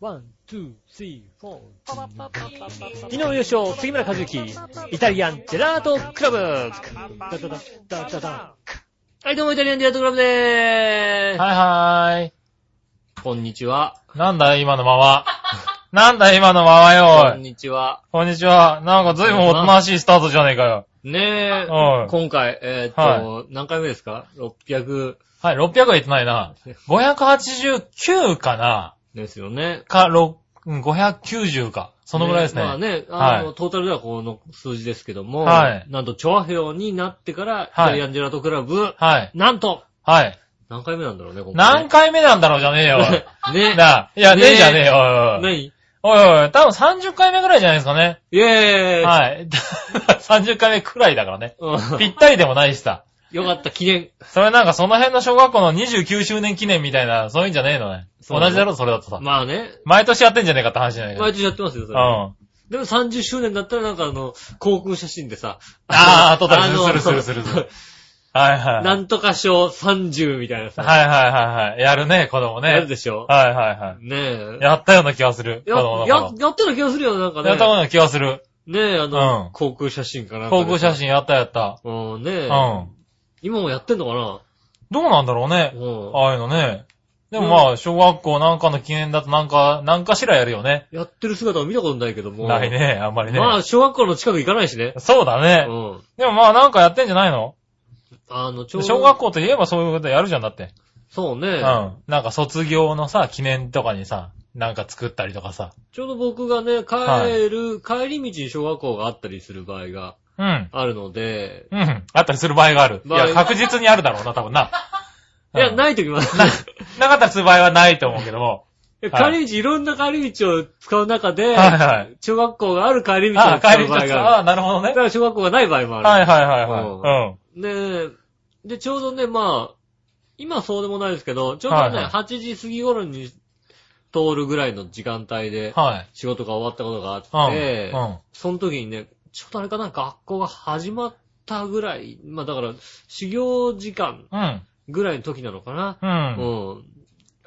One, two, three, four。井上義雄、杉村和之、イタリアンジェラートクラブダダダダダダはい、どうもイタリアンジェラートクラブでーす。はいはーい。こんにちは。なんだ今のまま。なんだ今のままよ、こん。にちは。こんにちは。なんかずいぶんおとなしいスタートじゃねえかよ。ねえは、い今回、えーっはと、何回目ですか ?600 はい、600は言ってないな。589かなですよね。か、6うん590か。そのぐらいですね。まあね、あの、はいトータルではこの数字ですけども、はいなんと、調和表になってから、イはいタリアンジェラートクラブ、はい。なんと、はい。何回目なんだろうね、今何回目なんだろうじゃねえよ。お いね。なあ、いや、ねねえじゃねえよ。おいおい何？おいおい、多分30回目ぐらいじゃないですかね。イェーイはい。30回目くらいだからね。うんぴったりでもないしさ。よかった、記念。それなんかその辺の小学校の29周年記念みたいな、そういうんじゃねえのね。同じだろ、それだとさ。まあね、毎年やってんじゃねえかって話じゃないか。毎年やってますよ、それ。うん。でも30周年だったらなんかあの、航空写真でさ、あー撮ったりするあのするするするするはいはい。なんとか賞30みたいなさ、はいはいはいはい。やるね、子供ね。やるでしょはいはいはねえ。い。やったような気がする。子や、供のや頃。、やってた気がするよ、なんかね。やったような気がする。ねえ、あの、うん航空写真かな航空写。真やったやった。うん、ねえ。うん。今もやってんのかな？どうなんだろうね。うん。ああいうのね。でもまあ、小学校なんかの記念だとなんか、なんかしらやるよね。やってる姿を見たことないけども。ないね、あんまりね。まあ、小学校の近く行かないしね。そうだね。うん。でもまあなんかやってんじゃないの？あの、ちょうど。小学校といえばそういうことやるじゃんだって。そうね。うん。なんか卒業のさ、記念とかにさ、なんか作ったりとかさ。ちょうど僕がね、帰る、帰り道に小学校があったりする場合がうん。あるので、うん。あったりする場合がある。いや、確実にあるだろうな、多分な。いや、うんない時もある。なかったりする場合はないと思うけども。帰り道、いろんな帰り道を使う中で、はいはい。小学校がある帰り道を使う場合がある。ああ、なるほどねだか。ら小学校がない場合もある。はいはいはいはい。で、で、ちょうどね、まあ、今そうでもないですけど、ちょうどね、はいはい8時過ぎ頃に通るぐらいの時間帯でうん。はい。仕事が終わったことがあっうん。て、うん。その時にね、ちょっとあれかな、学校が始まったぐらい、まあだから、修行時間うん。ぐらいの時なのかな。う。うんん。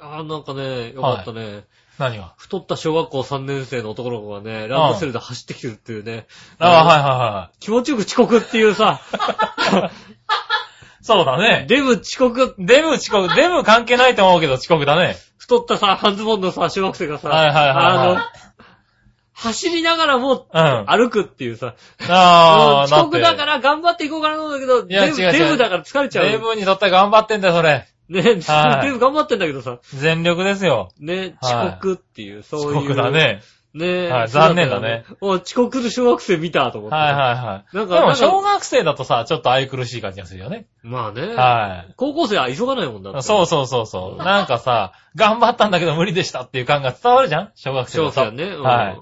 ああ、なんかね、よかったね。何が？太った小学校3年生の男の子がね、ランドセルで走ってきてるっていうね。ああ、はいはいは気持ちよく遅刻っていうさ、い。そうだね。デブ遅刻、デブ遅刻、デブ関係ないと思うけど遅刻だね。太ったさ、半ズボンのさ、小学生がさ、はいはいはいはいあの、走りながらもうん。歩くっていうさ、ああ、遅刻だかだら頑張っていこうかなと思うんだけど、デブデブだから疲れちゃう。デブにとっては頑張ってんだよ、それ。ね、はいデブ頑張ってんだけどさ、全力ですよ。ね、はい遅刻っていう、そういう。遅刻だ。ね。ねはい残念だね。お遅刻する小学生見たと思って。はいはいはい。なんか、でも、小学生だとさ、ちょっと愛くるしい感じがするよね。まあね。は高校生は急がないもんだって。い。そうそうそうそう。なんかさ、頑張ったんだけど無理でしたっていう感が伝わるじゃん？小学生だと。小学生はね。うんはい。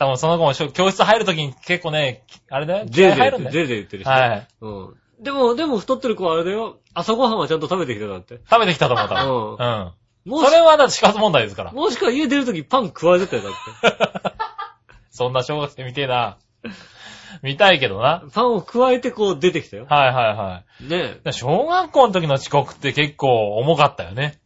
多分その子も教室入るときに結構ね、あれだよ。ゼーゼー入るんだよ。ゼーゼー言ってるし。はい。うん。でも、でも太ってる子はあれだよ。朝ごはんはちゃんと食べてきただって。食べてきたと思った。うんうん。それはだって死活問題ですから。もしくは家出るときパン食われてたよ、だって。そんな小学生見てえな。見たいけどな。パンを加えてこう出てきたよ。はいはいはねえ。い。小学校の時の遅刻って結構重かったよね。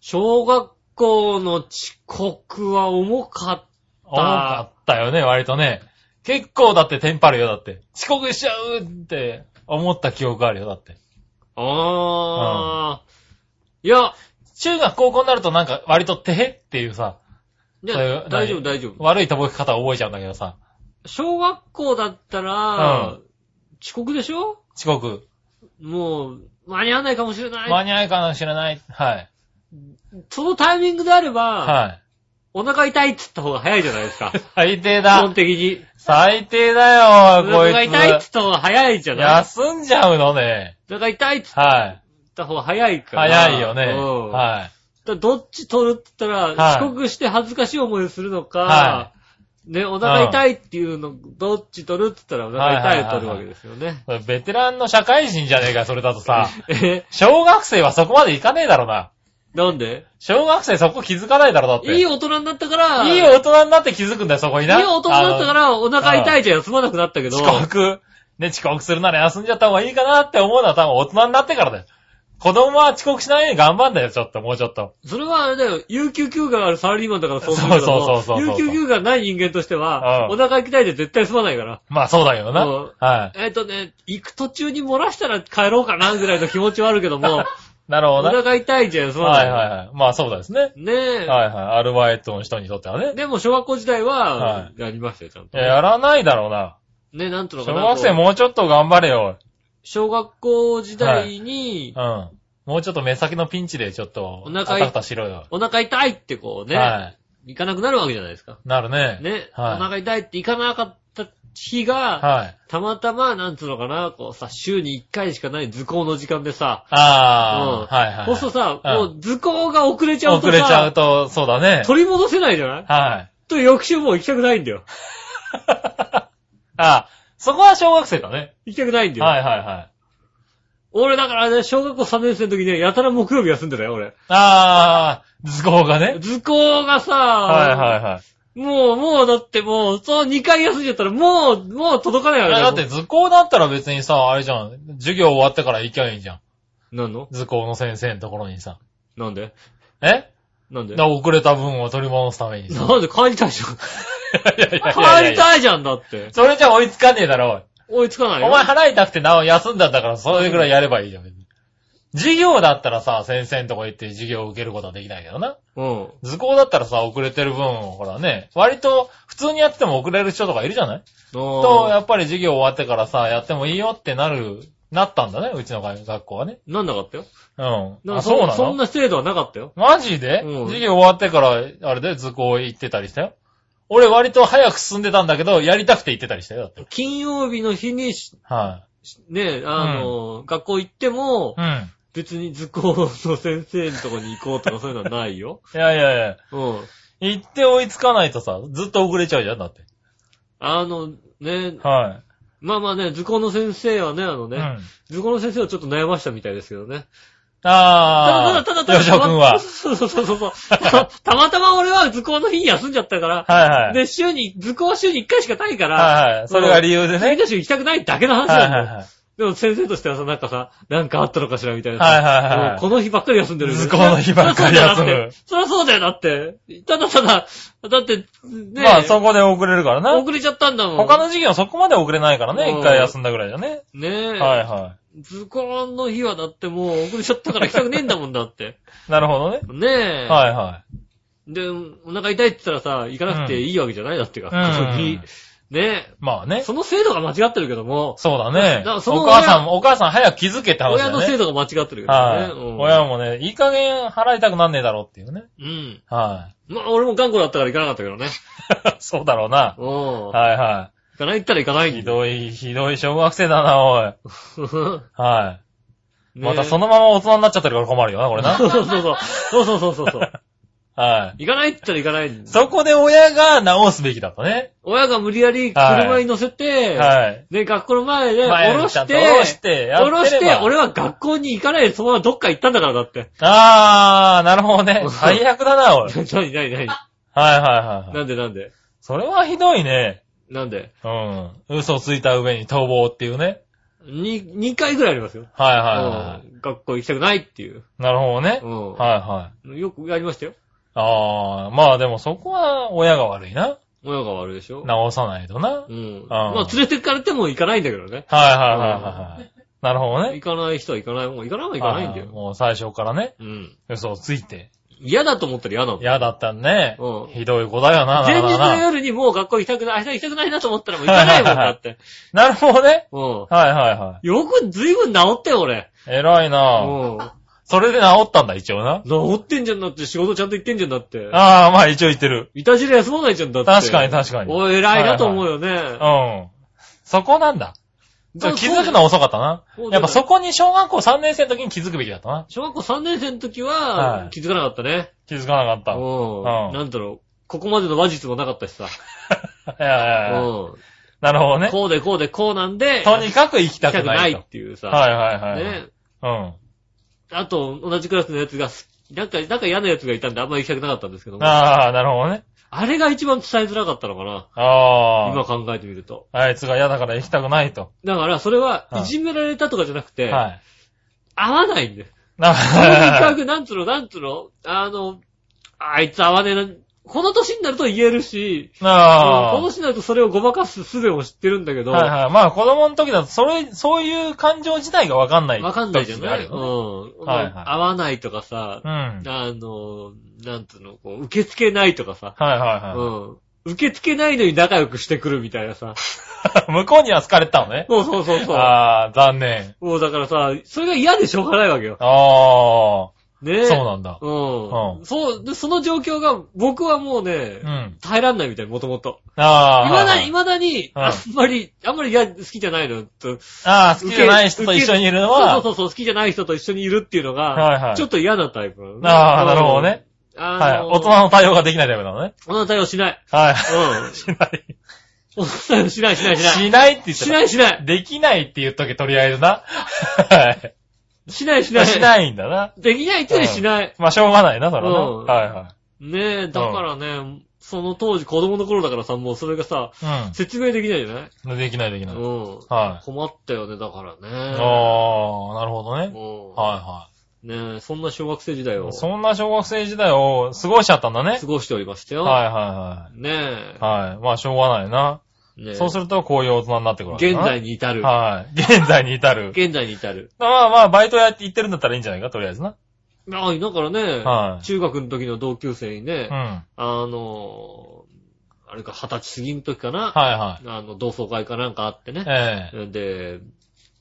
小学校の遅刻は重かっ重かったよね、割とね。結構だってテンパるよ、だって。遅刻しちゃうって思った記憶あるよ、だって。た。あー。いや、中学高校になるとなんか割とてへっていうさ、いやそういう大丈夫、何？大丈夫。悪いとぼけ方を覚えちゃうんだけどさ。小学校だったら、うん遅刻でしょ？遅刻。もう、間に合わないかもしれない。間に合いかもしれない。はい。そのタイミングであれば、はい。お腹痛いって言った方が早いじゃないですか。最低基だ本。的に。最低だよ、おこ腹いつ。痛いって言った方が早いじゃない休んじゃうのね。お腹痛いって言はい。った方が早いから。早いよね。うんはい。だどっち取るって言ったら、はい遅刻して恥ずかしい思いをするのか、はね、お腹痛いっていうの、どっち取るって言ったらお腹痛いを取るわけですよね。ベテランの社会人じゃねえか、それだとさ。え、小学生はそこまでいかねえだろな。なんで？小学生そこ気づかないだろ、だって。いい大人になったから、いい大人になって気づくんだよ、そこにな。いい大人になったから、お腹痛いじゃ休まなくなったけど、遅刻。ね、遅刻するなら休んじゃった方がいいかなって思うのは多分大人になってからだよ。子供は遅刻しないように頑張んだよ、ちょっと、もうちょっと。それはあれだよ、有給休暇があるサラリーマンだからそうするけどそうそうそうそう有給休暇がない人間としては、うんお腹行きたいで絶対済まないから。まあそうだよな。うんはい。えっ、とね、行く途中に漏らしたら帰ろうかなぐらいの気持ちはあるけども、おなるほどな。腹痛いじゃん、そうはいはいはい。まあそうですね。ねえ。はいはい。アルバイトの人にとってはね。でも小学校時代はは、やりましたよ、ちゃんといや、やらないだろうな。ね、なんとのか小な。学生もうちょっと頑張れよ。小学校時代にう、ん。もうちょっと目先のピンチでちょっと、お腹いあたふたしろよ。お腹痛いってこうね、はい。行かなくなるわけじゃないですか。なるね。ね、はいお腹痛いって行かなかった日が、はい。たまたま、なんつうのかな、こうさ、週に1回しかない図工の時間でさ、ああ、うんはいはい。そうするとさ、うんもう図工が遅れちゃうとさ、遅れちゃうと、そうだね。取り戻せないじゃない？はい。と翌週もう行きたくないんだよ。あ、そこは小学生だね。行きたくないんだよ。はいはいはい。俺だからね、小学校3年生の時ね、やたら木曜日休んでたよ、俺。ああ、図工がね。図工がさ、はいはいはい。もう、もうだってもう、そう2回休んじゃったらもう、もう届かないわけだって図工だったら別にさ、あれじゃん。授業終わってから行きゃいいじゃん。なんの図工の先生のところにさ。なんで？え？なんで？だから遅れた分を取り戻すためにさ。なんで帰りたいじゃん。いやいやいやいや帰りたいじゃんだって。それじゃ追いつかねえだろ、追いつかないよ。おい。お前払いたくてなお休んだんだから、それぐらいやればいいじゃん、別に。授業だったらさ、先生のとこ行って授業を受けることはできないけどな。うん。図工だったらさ、遅れてる分を、ほらね、割と普通にやってても遅れる人とかいるじゃない？と、やっぱり授業終わってからさ、やってもいいよってなる、なったんだね、うちの学校はね。なんなかったよ？うん。あ、そうなの？そんな制度はなかったよ？マジで、うん授業終わってから、あれで図工行ってたりしたよ。俺割と早く進んでたんだけど、やりたくて行ってたりしたよ、だって。金曜日の日にし、はね、あの、学校行ってもい。、うん。別に図工の先生のとこに行こうとかそういうのはないよ。いやいやいや、うん。行って追いつかないとさ、ずっと遅れちゃうじゃん、だって。あの、ね、はまあまあね、図工の先生はね、あのい。ね、うん。図工の先生はちょっと悩ましたみたいですけどね。あー。ただただただ吉尾くんは。そうそうそうそう。たたまたま俺は図工の日に休んじゃったから、はいはい。で、週に、図工は週に1回しかないから、はいはい。それが理由でね。次の週行きたくないだけの話だよ。はいはい。でも先生としてはさ、なんかさ、なんかあったのかしらみたいな。はいはいはいこの日ばっかり休んでる。図工の日ばっかり休むそりゃそうだよ、だって。ただただ、だって、ねまあ、そこで遅れるからな。遅れちゃったんだもん。他の授業はそこまで遅れないからね、うん一回休んだぐらいだね。ねえ。はいは図工の日はだってもう遅れちゃったから行きたくねえんだもんだって。い。なるほどね。ねえ。はいはで、お腹痛いって言ったらさ、行かなくていいわけじゃないだってか。うんねい。まあえ。ね。その制度が間違ってるけども、そうだね。だそのお母さんも、お母さん早く気づけって話だね。の制度が間違ってるけどね。はい。うん親もね、いい加減払いたくなんねえだろうっていうね。うん。はまあ俺も頑固だったから行かなかったけどね。い。そうだろうな。うん。はいは行かないったら行かないい。ひ。どい、ひどい小学生だな、おい。はい。ねまたそのまま大人になっちゃってるから困るよな、これな。そうそうそう。そうそうそうそうそう。はい。行かないって言ったら行かないそこで親が直すべきだったね。親が無理やり車に乗せて、はい。で、学校の前で前降ろして、にちゃんと下ろして、やってれば降ろして、俺は学校に行かないでそのままどっか行ったんだから、だって。あー、なるほどね。最悪だな、おい。はいはいはい。なんでなんで？それはひどいね。なんで？うん。嘘ついた上に逃亡っていうね。に、2回ぐらいありますよ。はいはいはうん学校行きたくないっていう。い。なるほどねう。ん。はいはい。よくやりましたよ。あー、まあでもそこは親が悪いな。親が悪いでしょ直さないとな。うん。まあ、連れてかれても行かないんだけどね。はいはいはいはい。なるほどね。行かない人は行かない。もう行かないもん行かないんだよ。はいもう最初からね、うん。嘘をついて。嫌だと思ったら嫌なの。嫌だったねうん。ひどい子だよな、な前。日の夜にもう学校行きたくない、明日行きたくないなと思ったらもう行かないもんだって。なるほどね。うん。はいはいはよくずいぶん治ってよ、俺。い。偉いなうん。それで治ったんだ、一応な。治ってんじゃんだって、仕事ちゃんと行ってんじゃんだって。ああ、まあ一応言ってる。いたじら休まないじゃんだって。確かに確かにおい、偉いなと思うよね。うん。そこなんだ。そう気づくのは遅かったなそう。やっぱそこに小学校3年生の時に気づくべきだったな。小学校3年生の時ははい気づかなかったね。気づかなかった。いうん。うんなんだろう。ここまでの話術もなかったしさ。やいやいやうん。なるほどね。こうでこうでこうなんで、とにかく行きたく行きたくないっないと。ていうさ。はいはいはい。ね。うん。あと、同じクラスのやつが、なんか、なんか嫌なやつがいたんであんまり行きたくなかったんですけども。ああ、なるほどね。あれが一番伝えづらかったのかな。あ今考えてみると。あ。あいつが嫌だから行きたくないと。だから、それは、はいいじめられたとかじゃなくて、はい。合わないんだよ。とにかなく、なんつうの、なんつうの、あの、あいつ合わねえな。この年になると言えるし、あこの年になるとそれをごまかす術を知ってるんだけど、はいはい。まあ子供の時だと、それ、そういう感情自体がわかんない。わかんないじゃない？うん。よねはいはい合わないとかさ、うん。はいあの、なんつうの、こう、受け付けないとかさ、はいはうん。受け付けないのに仲良くしてくるみたいなさ。い。向こうには好かれてたのね。そうそうそうそう。ああ、残念。もうだからさ、それが嫌でしょうがないわけよ。あねあ、そうなんだ。うん。うそう、で、その状況が、僕はもうねう、ん。耐えらんないみたい、もともと。ああ。いまだに、はいまだに、うんあんまり、あんまり嫌、好きじゃないのと。ああ、好きじゃない人と一緒にいるのそうは、そうそう、好きじゃない人と一緒にいるっていうのはいが、はいちょっと嫌なタイプ。ああ、なるほどね。うん。あはい。の大人の対応ができないタイプなのね。大人の対応しない。はい。うん。しない。しない、しない、しない。しないって言ったら。しない、しない。できないって言っとけ、とりあえずな。はい。しない、しない。しないんだな。できないって言うしない。まあ、しょうがないな、それはな。うんはいはねえ、だからね、その当時子供の頃だからさ、もうそれがさ、い。説明できないじゃない？うん。できないできない。うん。はい。困ったよね、だからね。ああ、なるほどね。うん。はねえ、そんな小学生時代をいはい。そんな小学生時代を過ごしちゃったんだね過。ごしておりましたよ。はいはねいはい。はい。まあ、しょうがないな。え。ねえそうすると、こういう大人になってくるわけだな現在に至る。はい。現在に至る。現在に至る。まあまあ、バイトやって行ってるんだったらいいんじゃないか、とりあえずな。ああ、だからね、はい中学の時の同級生にね、うん。はいあの、あれか、二十歳過ぎの時かな、はい。あの、同窓会かなんかあってね。ええで、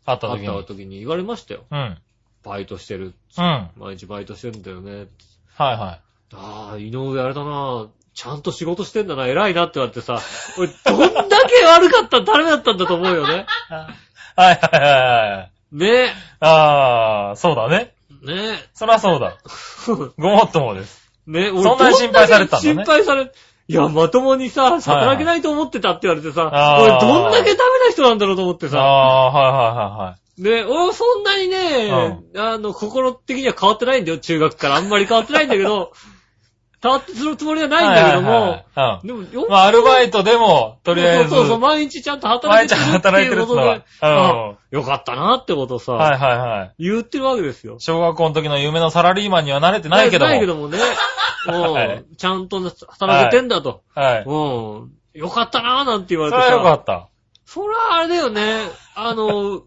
会った時に。会った時に言われましたよ。うん。バイトしてる。うん。はい毎日バイトしてるんだよね。はああ、井上あれだな。ちゃんと仕事してんだな、偉いなって言われてさ、俺、どんだけ悪かった、ダメだったんだと思うよね。い。はいはいはいはい。ねああ、そうだね。ねそらそうだ。ごもっともです。ね俺そんなに心配されてたんだね心配され、いや、まともにさ、働けないと思ってたって言われてさ、あー俺どんだけダメな人なんだろうと思ってあさ、あ、はいはいはね、俺はそんなにね、あの、心的には変わってないんだよ、中学から。あんまり変わってないんだけど、変わってするつもりはないんだけども、はいはいはいうん。でも、よまあ、アルバイトでも、とりあえず。そうそうそう、毎日ちゃんと働いてる毎日働いていうことでるってのは、あよかったなってことをさ、はいはいはい。言ってるわけですよ。小学校の時の夢のサラリーマンには慣れてないけども。ないけどもね。はいうんちゃんと働けてんだと。はい。うん。よかったなぁなんて言わそれはれてさ。よかった。それはあれだよね。あの、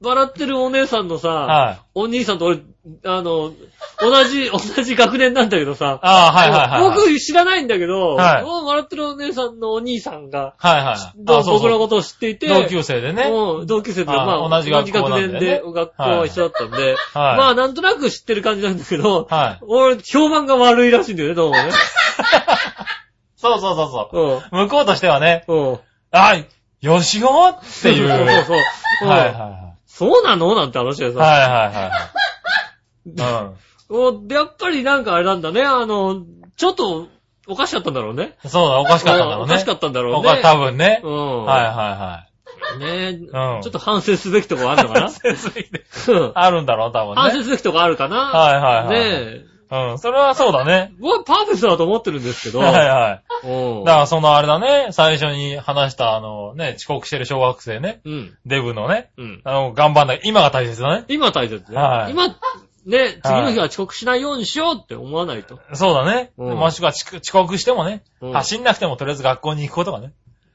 笑ってるお姉さんのさ、はい。お兄さんと俺、あの、同じ、同じ学年なんだけどさ、ああ、はいはいはい。僕知らないんだけど、はい笑ってるお姉さんのお兄さんが、はいはい。僕のことを知っていて、同級生でね。うん同級生で、あまあ、同じ学年で、学校は一緒だったんで、はい。まあ、なんとなく知ってる感じなんだけど、はい。俺、評判が悪いらしいんだよね、どうもね。そうそうそうそう。うん。向こうとしてはね、うん。あ、よしおっていう。そうそうそう。うんはいはいはい。そうなの？なんて話でさ。はいはいはい。おやっぱりなんかあれなんだね、あの、ちょっと、おかしかったんだろうね。うん。そうだ、おかしかったんだろうね。おかしかったんだろうね。おか多分ね。うん。はいはねえ、うんちょっと反省すべきとこあるのかな？いはい。先生でうんあるんだろう、多分ね。反省すべきとこあるかな？はいはいはい。ねえ。うん、それはそうだね。僕はパーフェクトだと思ってるんですけど。はいはい。うんだからそのあれだね、最初に話したあのね、遅刻してる小学生ね、うん。デブのね、うん。あの、頑張んない。今が大切だね。今大切ね。はい今、ね、次の日は遅刻しないようにしようって思わないと。そうだね。うんもしくは遅遅刻してもね、うん走んなくてもとりあえず学校に行くことがね。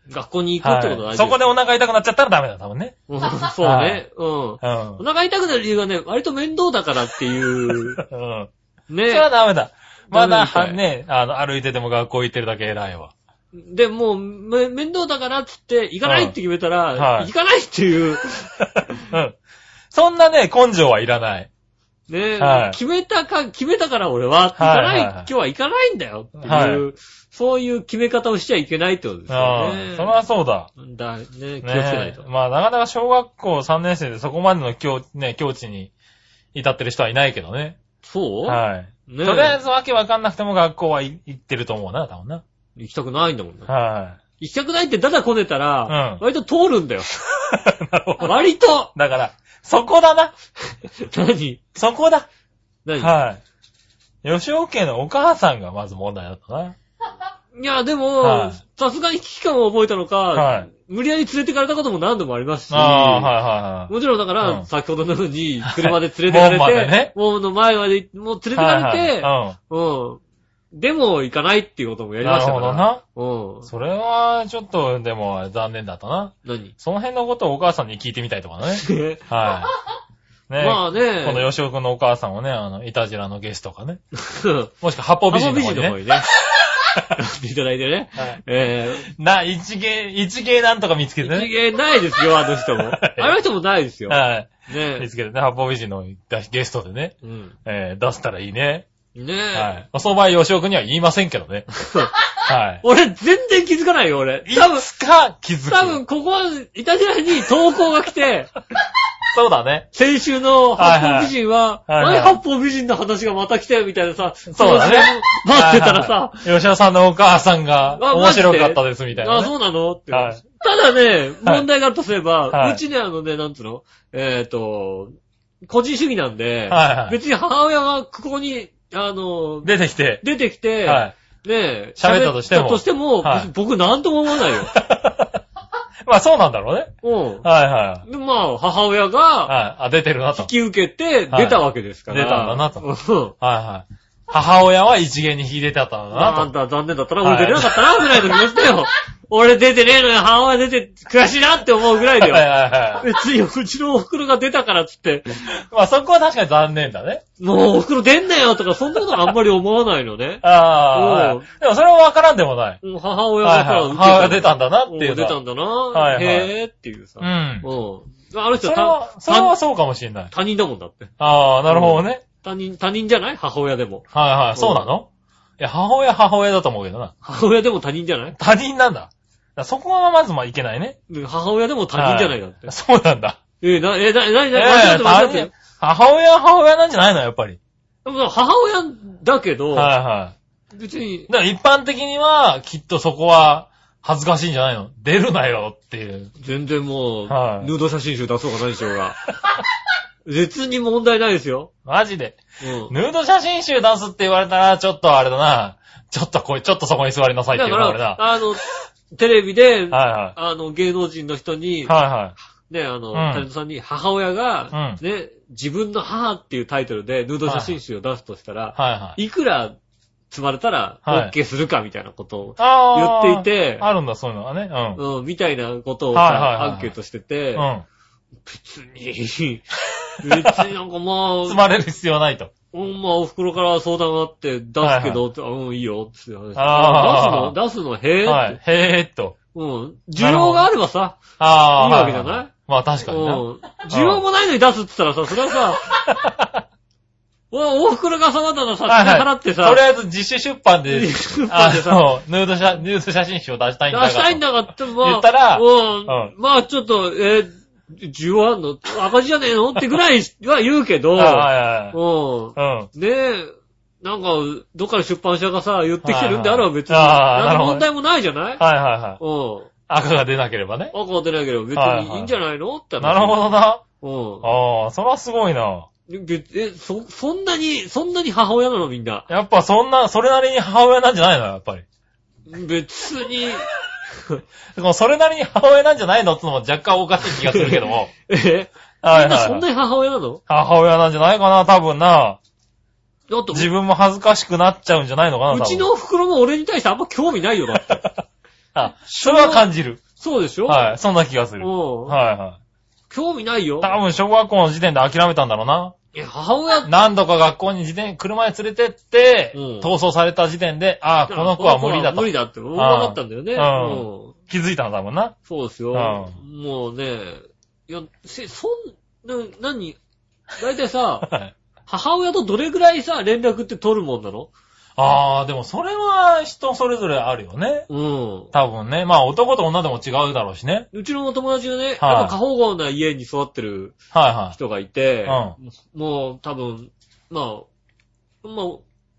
学校に行くってこと大事はいそこでお腹痛くなっちゃったらダメだ、多分ね。うんそうね。うん。うん。お腹痛くなる理由がね、割と面倒だからっていう。うん。ねそれはダメだ。まだ、ダメみたいね、あの、歩いてても学校行ってるだけ偉いわ。で、もう、め、面倒だからっつって、行かないって決めたら、はい行かないっていう、うん。そんなね、根性はいらない。ね、はい決めたか、決めたから俺は、行かない、今日は行かないんだよっていう、はいそういう決め方をしちゃいけないってことですよね。それはそうだ。だ、ね、気をつけねないと。まあ、なかなか小学校3年生でそこまでの境、ね、境地に至ってる人はいないけどね。そう？はい。ねとりあえずわけわかんなくても学校はい行ってると思うな、多分な。行きたくないんだもんね。は行きたくないってだだこねたら、うん割と通るんだよ。い。なるほど。割とだから、そこだな。何？そこだ。何、はい。吉尾家のお母さんがまず問題だったな。いや、でも、はいさすがに危機感を覚えたのか、はい無理やり連れてかれたことも何度もありますし、ああ、はいはいはい。もちろんだから、うん先ほどのように、車で連れてかれ 門までて、ね門の前まで、もう連れてかれて、はいうん。でも行かないっていうこともやりましたから。ほどな。うん。それは、ちょっと、でも、残念だったな。何？その辺のことをお母さんに聞いてみたいとかね。はい。ねまあね。この吉尾くんのお母さんをね、あの、いたじらのゲストかね。う んもしくは八方美人の方にね。浜美人の方にね。いただいてね。はいえな、一芸、一芸なんとか見つけー、てね。一芸ないですよ、あの人も。あの人もないですよ。はい。見ねつけてね、八方美人のゲストでね、うん。えー出せたらいいね。ねはい。その場合、吉尾くんには言いませんけどね。はい。俺、全然気づかないよ、俺。い多分、つか気づく。多分、ここは、いたじらに投稿が来て、そうだね。先週の八方美人は、はいはい何八方美人の話がまた来たよ、みたいなさ、そうだね。待ってたらさ、はいはい吉尾さんのお母さんがあ面白かったですみたいなあ、ね。そうなの？って。はいただね、問題があるとすれば、はいうちね、あのね、なんつうの？えっ、と、個人主義なんで、はいはい別に母親がここに、あの、出てきて。出てきて、はい。ね喋ったとしても喋ったとしても、はい僕なんとも思わないよ。まあそうなんだろうね。うん。はいはい。で、まあ、母親がはい。あ、出てるなと。引き受けて出たわけですから。出たんだなとうん。はいはい。母親は一元に引いてたんだなと。あんた残念だったな、はい俺出れなかったな、ぐらいの気持ちだよ。俺出てねえのに母親出て悔しいなって思うぐらいだはいよ。はいはい。別にうちのお袋が出たからっつって、まあそこは確かに残念だね。もうお袋出んなよとか、そんなことはあんまり思わないのね。ああ、うんはいでもそれはわからんでもない。もう母親はいは母親が出たんだなっていうのは。出たんだな。はいはいへーっていうさ。うん。うん。あの人それは、たそれはそうかもしれない。他人だもんだって。ああ、なるほどね。他人、他人じゃない？母親でも。はいはい。そうなの？いや、母親母親だと思うけどな。母親でも他人じゃない？他人なんだ。だからそこはまずまあいけないね。で母親でも他人じゃないだっては。そうなんだ。え、な、え、な、な、な、え間違って間違って他人。母親は母親なんじゃないのやっぱり。でも母親だけど、はいはい。別に、だから一般的には、きっとそこは恥ずかしいんじゃないの出るなよっていう。全然もう、はいヌード写真集出そうが何しようが。別に問題ないですよ。マジで。うん。ヌード写真集出すって言われたら、ちょっとあれだな。ちょっとこい、ちょっとそこに座りなさいってだか言われな。ら、あの、テレビで、はあの、芸能人の人に、いはい。はいはい。ね、あの、うんタレントさんに母親が、ね、自分の母っていうタイトルでヌード写真集を出すとしたら、はいはい。いくら積まれたらはい OK するかみたいなことをああ。言っていてあるんだ、そういうのはね。うん、みたいなことをはいはいはいさ、アンケートしてて、うん。うん。別に、別になんかまあ、積まれる必要ないと。うん、まあ、お袋から相談があって、出すけど、ってうん、いいよ、って話。あー出すの出すのへえ、はい。へーっと。うん。需要があればさ、ああ。いいわけじゃない？はまあ確かうん。需要もないのに出すって言ったらさ、それはさ、おお袋がさ、わざわざさ、金払ってさ、とりあえず自主出版で、出あの、ヌード写、ヌード写真集を出したいんだが出したいんだがって、まあ、言ったらうんうんまあちょっと、えー、需要あんの赤字じゃねえの？ってぐらいは言うけど、はいはいうん。はい。ねえ、なんか、どっかの出版社がさ、言ってきてるんであれば別に、何の問題もないじゃない？うん。はいはいはい。うん。赤が出なければね。赤が出ないけど別はいはいにいいんじゃないの？って話なるほどな。ど。ああ、それはすごいな。うん。別え、そ、そんなに、そんなに母親なのみんな？やっぱそんな、それなりに母親なんじゃないの？やっぱり。別に、で もそれなりに母親なんじゃないのってのも若干おかしい気がするけども。え？はいみんな。そんなに母親なの？母親なんじゃないかな、多分な。だって、自分も恥ずかしくなっちゃうんじゃないのかな、多分うちの袋も俺に対してあんま興味ないよ、だって。あ、それは感じる。そうでしょ？はい、そんな気がする。うん。はいはい。興味ないよ。多分小学校の時点で諦めたんだろうな。いや、母親、何度か学校に自転、車で連れてって、うん逃走された時点で、ああ、この子は無理だと無。理だって分かったんだよね。うんうん。気づいたんだもんな。そうですよ。もうね、いや、せ、そん、な、何？だいたいさ、はい母親とどれぐらいさ、連絡って取るもんなの？ああ、でもそれは人それぞれあるよね。うん。多分ね。まあ男と女でも違うだろうしね。うちの友達がね、やっはいぱ過保護な家に育ってるはいはい。人がいて、うもう多分、まあ、まあ、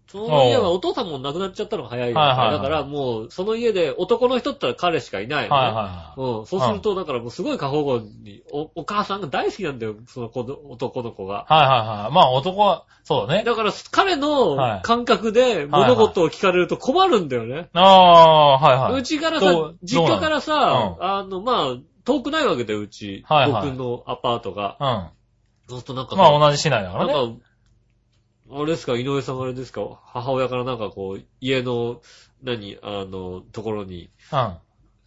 その家はお父さんも亡くなっちゃったのが早いはいはいはいだからもう、その家で男の人ったら彼しかいないのね。はいはうん。そうすると、だからもうすごい過保護に、お、お母さんが大好きなんだよ、その子の、男の子が。い。はいはいはい。まあ男は、そうだね。だから、彼はいの感覚で物事を聞かれると困るんだよね。ああ、はいはい。うちからさ実家からさ、うあの、まあ、遠くないわけだよ、うち。はいはい僕のアパートが。うん。そうするとなんかさまあ同じ市内だからね。なんか、あれですか、井上さんはあれですか、母親からなんかこう、家の、何、あの、ところに、うん。あ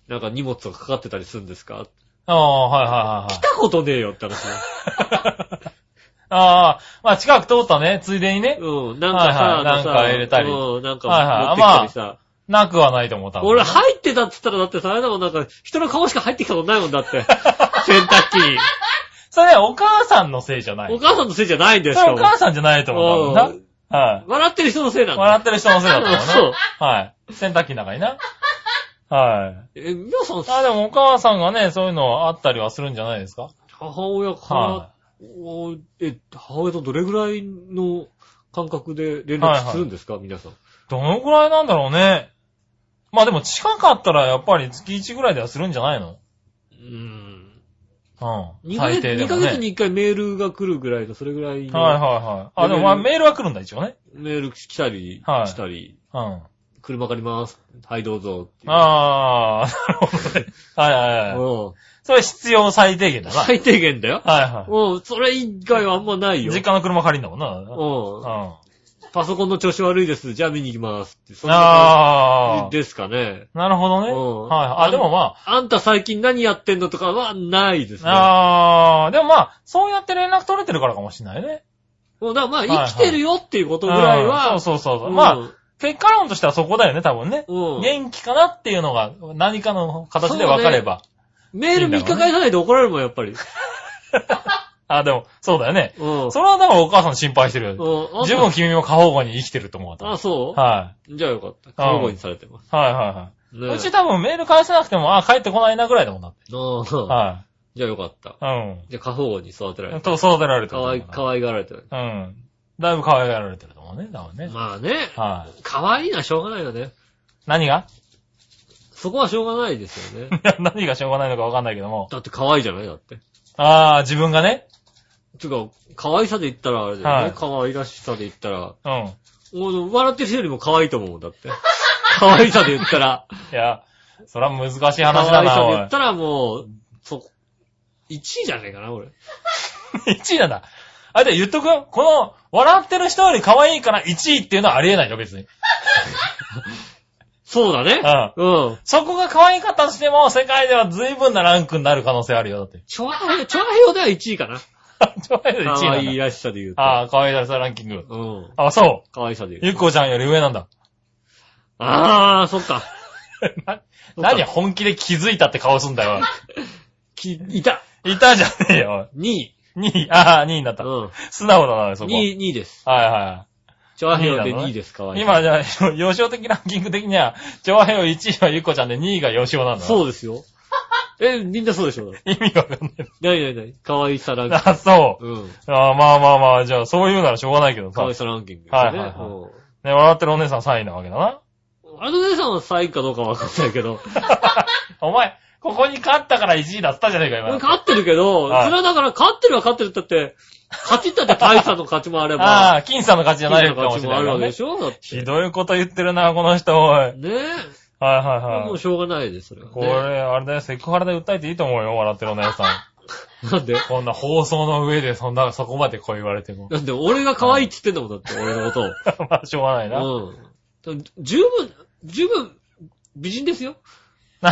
なんか荷物がかかってたりするんですか？あ、はいはいはいはい来。たことねえよって話ね。ああ、まあ近く通ったね、ついでにね。うん、なんかさ、はいはいあのさなんか入れたりうん、なんかはいはい持ってきたりさ。なくはないと思った。俺入ってたって言ったらだってさ、あれだもんなんか、人の顔しか入ってきたことないもんだって。洗濯機に。それお母さんのせいじゃない。お母さんのせいじゃないんですよ。それお母さんじゃないと思う。多分な。はい。笑ってる人のせいなんだ。笑ってる人のせいだったもんね。そうはい。洗濯機の中にな。はい。え、皆さん、あ、でもお母さんがね、そういうのあったりはするんじゃないですか？母親から、はおえ、母親とどれぐらいの感覚で連絡するんですか、皆さん。どのくらいなんだろうね。まあでも近かったらやっぱり月1ぐらいではするんじゃないの？うーん。うん。2ヶ月最低で二ヶもね。月に1回メールが来るぐらいの、それぐらいのはいはいはい。あ、でもまあメールは来るんだ、一応ね。メール来たり、はいしたり、うん。車借ります。はい、どうぞ。ああ、なるほどね。はいはいはい。うんそれ必要最低限だな。はい最低限だよ。はうん、それ以外はあんまないい。よ。実家の車借りんだもんな。うん。うん。パソコンの調子悪いです。じゃあ見に行きますって。そんなですかね。なるほどね。うんはい。あ、でもまあんた最近何やってんのとかはないですあ、ね。ああ、でもまあ、そうやって連絡取れてるからかもしれないね。もうだからまあいはい生きてるよっていうことぐらいは、うんそうそうそう。うんまあ、結果論としてはそこだよね、多分ね。うん元気かなっていうのが何かの形で分かれば。メール3日返さないと怒られるもん、やっぱり。あ、でも、そうだよね。うん。それはだからお母さん心配してるよ。うん十分君も過保護に生きてると思うわ。あ、そう？はじゃあよかった。過保護にされてます。い。はいはいはい。ねうち多分メール返さなくても、あ、帰ってこないなぐらいだもんだって。うんはじゃあよかった。い。うん。じゃあ過保護に育てられてと、育てられてる。かわい、かわいがられてる。うん。だいぶ可愛がられてると思うね。多分ね。まあね。はい。かわいいのはしょうがないよね。何が？そこはしょうがないですよね。いや、何がしょうがないのかわかんないけども。だって可愛いじゃない？だって。ああ、自分がね。つうか、可愛さで言ったらあれだよね。はい可愛らしさで言ったら。うん。もう笑ってる人よりも可愛いと思うだって。可愛さで言ったら。いや、それは難しい可話だな、おい愛さで言っ。たらもう、そ、1位じゃねえかな、俺。1位なんだ。あ、で、言っとく？この、笑ってる人より可愛いから1位っていうのはありえないよ、別に。そうだね。うん。うん。そこが可愛かったとしても、世界では随分なランクになる可能性あるよ、だって。チョアヘヨ、チョアヘヨでは1位かな。ちょうど1位可なんだ。らしさで言うと。ああ、可愛いらしさランキング。うん。あ、そう。可愛さで言うゆっこちゃんより上なんだ。と。あー、そっか。な何本気で気づいたって顔すんだよ。き、いた。いたじゃねえよ。2位。2位、ああ、2位になった。うん。素直だな、そこ。2位、2位です。はいはチョアヘヨで二位なのね2位です、可愛い。い。今じゃあ、幼少的ランキング的には、上辺を1位はゆっこちゃんで2位が幼少なんだ。う。そうですよ。え、みんなそうでしょ？意味わかんない。なになになに可愛さランキンあ、そう。グ。うん。あまあまあまあ、じゃあ、そういうならしょうがないけどさ。ね、可愛さランキングね。はいはいはい笑ってるお姉さん3位なわけだな。うん。あの姉さんは3位かどうかわかんないけど。お前、ここに勝ったから1位だったじゃねえか、今。勝ってるけど、はいそれはだから勝ってるは勝ってるったって、勝ちったって大差の勝ちもあれば、ああ、金さんの勝ちじゃない金のかもしれないからね勝ちもあるわけで。しょ？ひどいこと言ってるな、この人、おい。はい。はいはい。もうしょうがないです、それは、ね。これ、あれだよ、セクハラで訴えていいと思うよ、笑ってるお姉さ なんで？ん。こんな放送の上で、そんな、そこまでこう言われても。なんで俺が可愛いって言ってんだもん、だって、俺のことを。まあ、しょうがないな。うん。十分、十分、美人ですよ。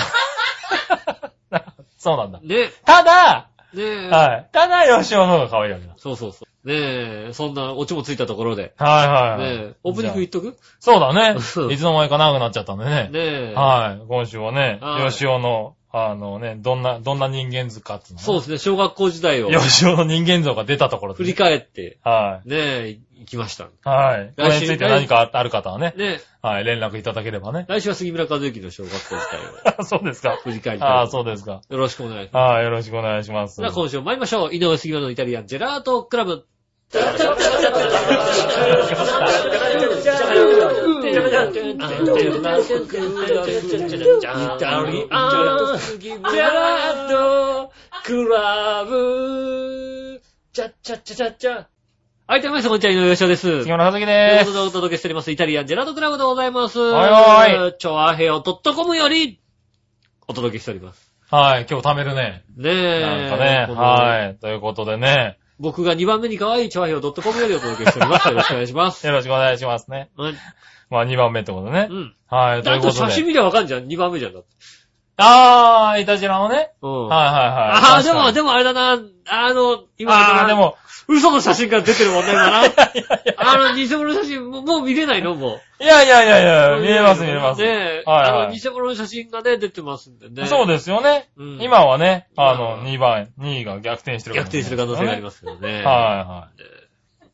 そうなんだ。ね。ただ、ねえ。はい。ただ、吉尾の方が可愛いわけだ。そうそうそう。ねえ、そんなオチもついたところで。はいはいはい。ねえ、オープニング言っとく？そうだね。いつの間にか長くなっちゃったんでね。ねえ。はい。今週はねはい、吉尾の、あのね、どんな、どんな人間図かっていうのねそうですね、小学校時代を吉尾の人間像が出たところでね。振り返って、はねえ、行きました。い。はい。これについて何かある方はね、ねえ、はい、連絡いただければね。来週は杉村和之の小学校時代を そうですか。振り返り。ああ、そうですか。よろしくお願いします。はい、よろしくお願いします。では今週も参りましょう。井上杉村のイタリアンジェラートクラブ。イタリアンジェラートクラブチャッチャッチャチャッチャはい、どうもみなさんこんにちは、井上翔です。杉村和樹というでことでお届けしております、イタリアンジェラートクラブでございます。はいはい。チョアヘオ .com よりお届けしております。す。はい、今日貯めるね。ねえ。なんかね、このはい。ということでね、僕が2番目に可愛いチョアヘオ .com よりお届けしております。よろしくお願いします。よろしくお願いしますね。はいまあ2番目ってことねう。ん。はい、といあうこととで。写真見りゃわかんじゃん。2番目じゃんだって。あー、いたじらのね。うん。はいはいはい。ああ、でも、も、でもあれだな。あの、今あー、で、も、嘘の写真が出てる問題だな。いやいやいやあの、偽物の写真、もうもう見れないの？もう。いやいやいやいや、見えます見えます。ねえ。はいはいあの、偽物の写真がね、出てますんでね。そうですよね。うん今はね、あの、うん2番、2位が逆転してる逆転する可能性がありますけどね。はいは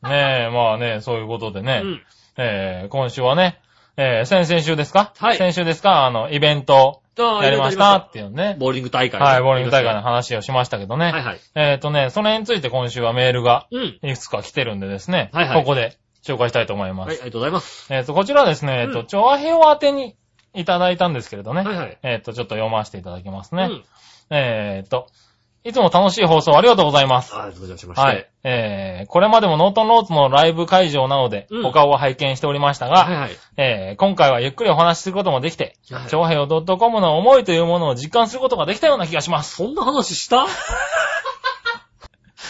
い。ねえ、まあね、そういうことでね、うん。えー、今週はね、えー、先々週ですか？はい。先週ですか？あの、イベントとやりましたっていうのね。ボーリング大会。はい、ボーリング大会の話をしましたけどね。はいはい。えっ、とね、それについて今週はメールがうん。いくつか来てるんでですね、はいはいここで紹介したいと思います。はい、ありがとうございます。えっ、と、こちらはですね、えっ、と、うん調和平和宛てにいただいたんですけれどね。はいはい。えっ、と、ちょっと読ませていただきますね。うん。えっ、と、いつも楽しい放送ありがとうございます。ありがとうございまして。はい。えー、これまでもノートンローズのライブ会場などでうんお顔を拝見しておりましたが、はいはい。えー、今回はゆっくりお話しすることもできて、はい長平洋 .com の思いというものを実感することができたような気がします。そんな話した？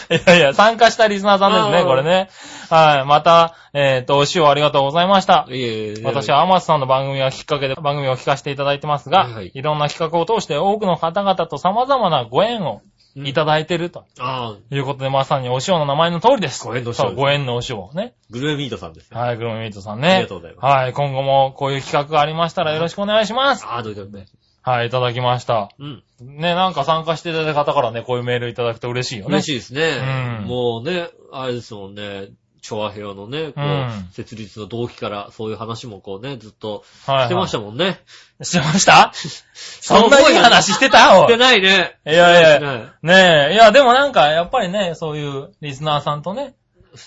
いやいや、参加したリスナーさんですね、これね。はい。また、えっ、と、お塩ありがとうございました。いえいえ。私はアマスさんの番組がきっかけで番組を聞かせていただいてますが、はいはいいろんな企画を通して多くの方々と様々なご縁をいただいているとああ、いうことで、まさにお塩の名前の通りです。ご縁の塩ご縁のお塩ね。グルメミートさんですね。はい、グルメミートさんあね。りがとうございます。はい、今後もこういう企画がありましたらよろしくお願いします。ああ、どうぞね。はい、いただきました。うん。ね、なんか参加していただいた方からね、こういうメールいただくと嬉しいよね。嬉しいですね。うんもうね、あれですもんね、調和平和のね、こう、うん設立の動機から、そういう話もこうね、ずっとはい、してましたもんね。してました？そんないい話してた？し。てないね。いやいや、ねねえ、いや、でもなんか、やっぱりね、そういうリスナーさんとね、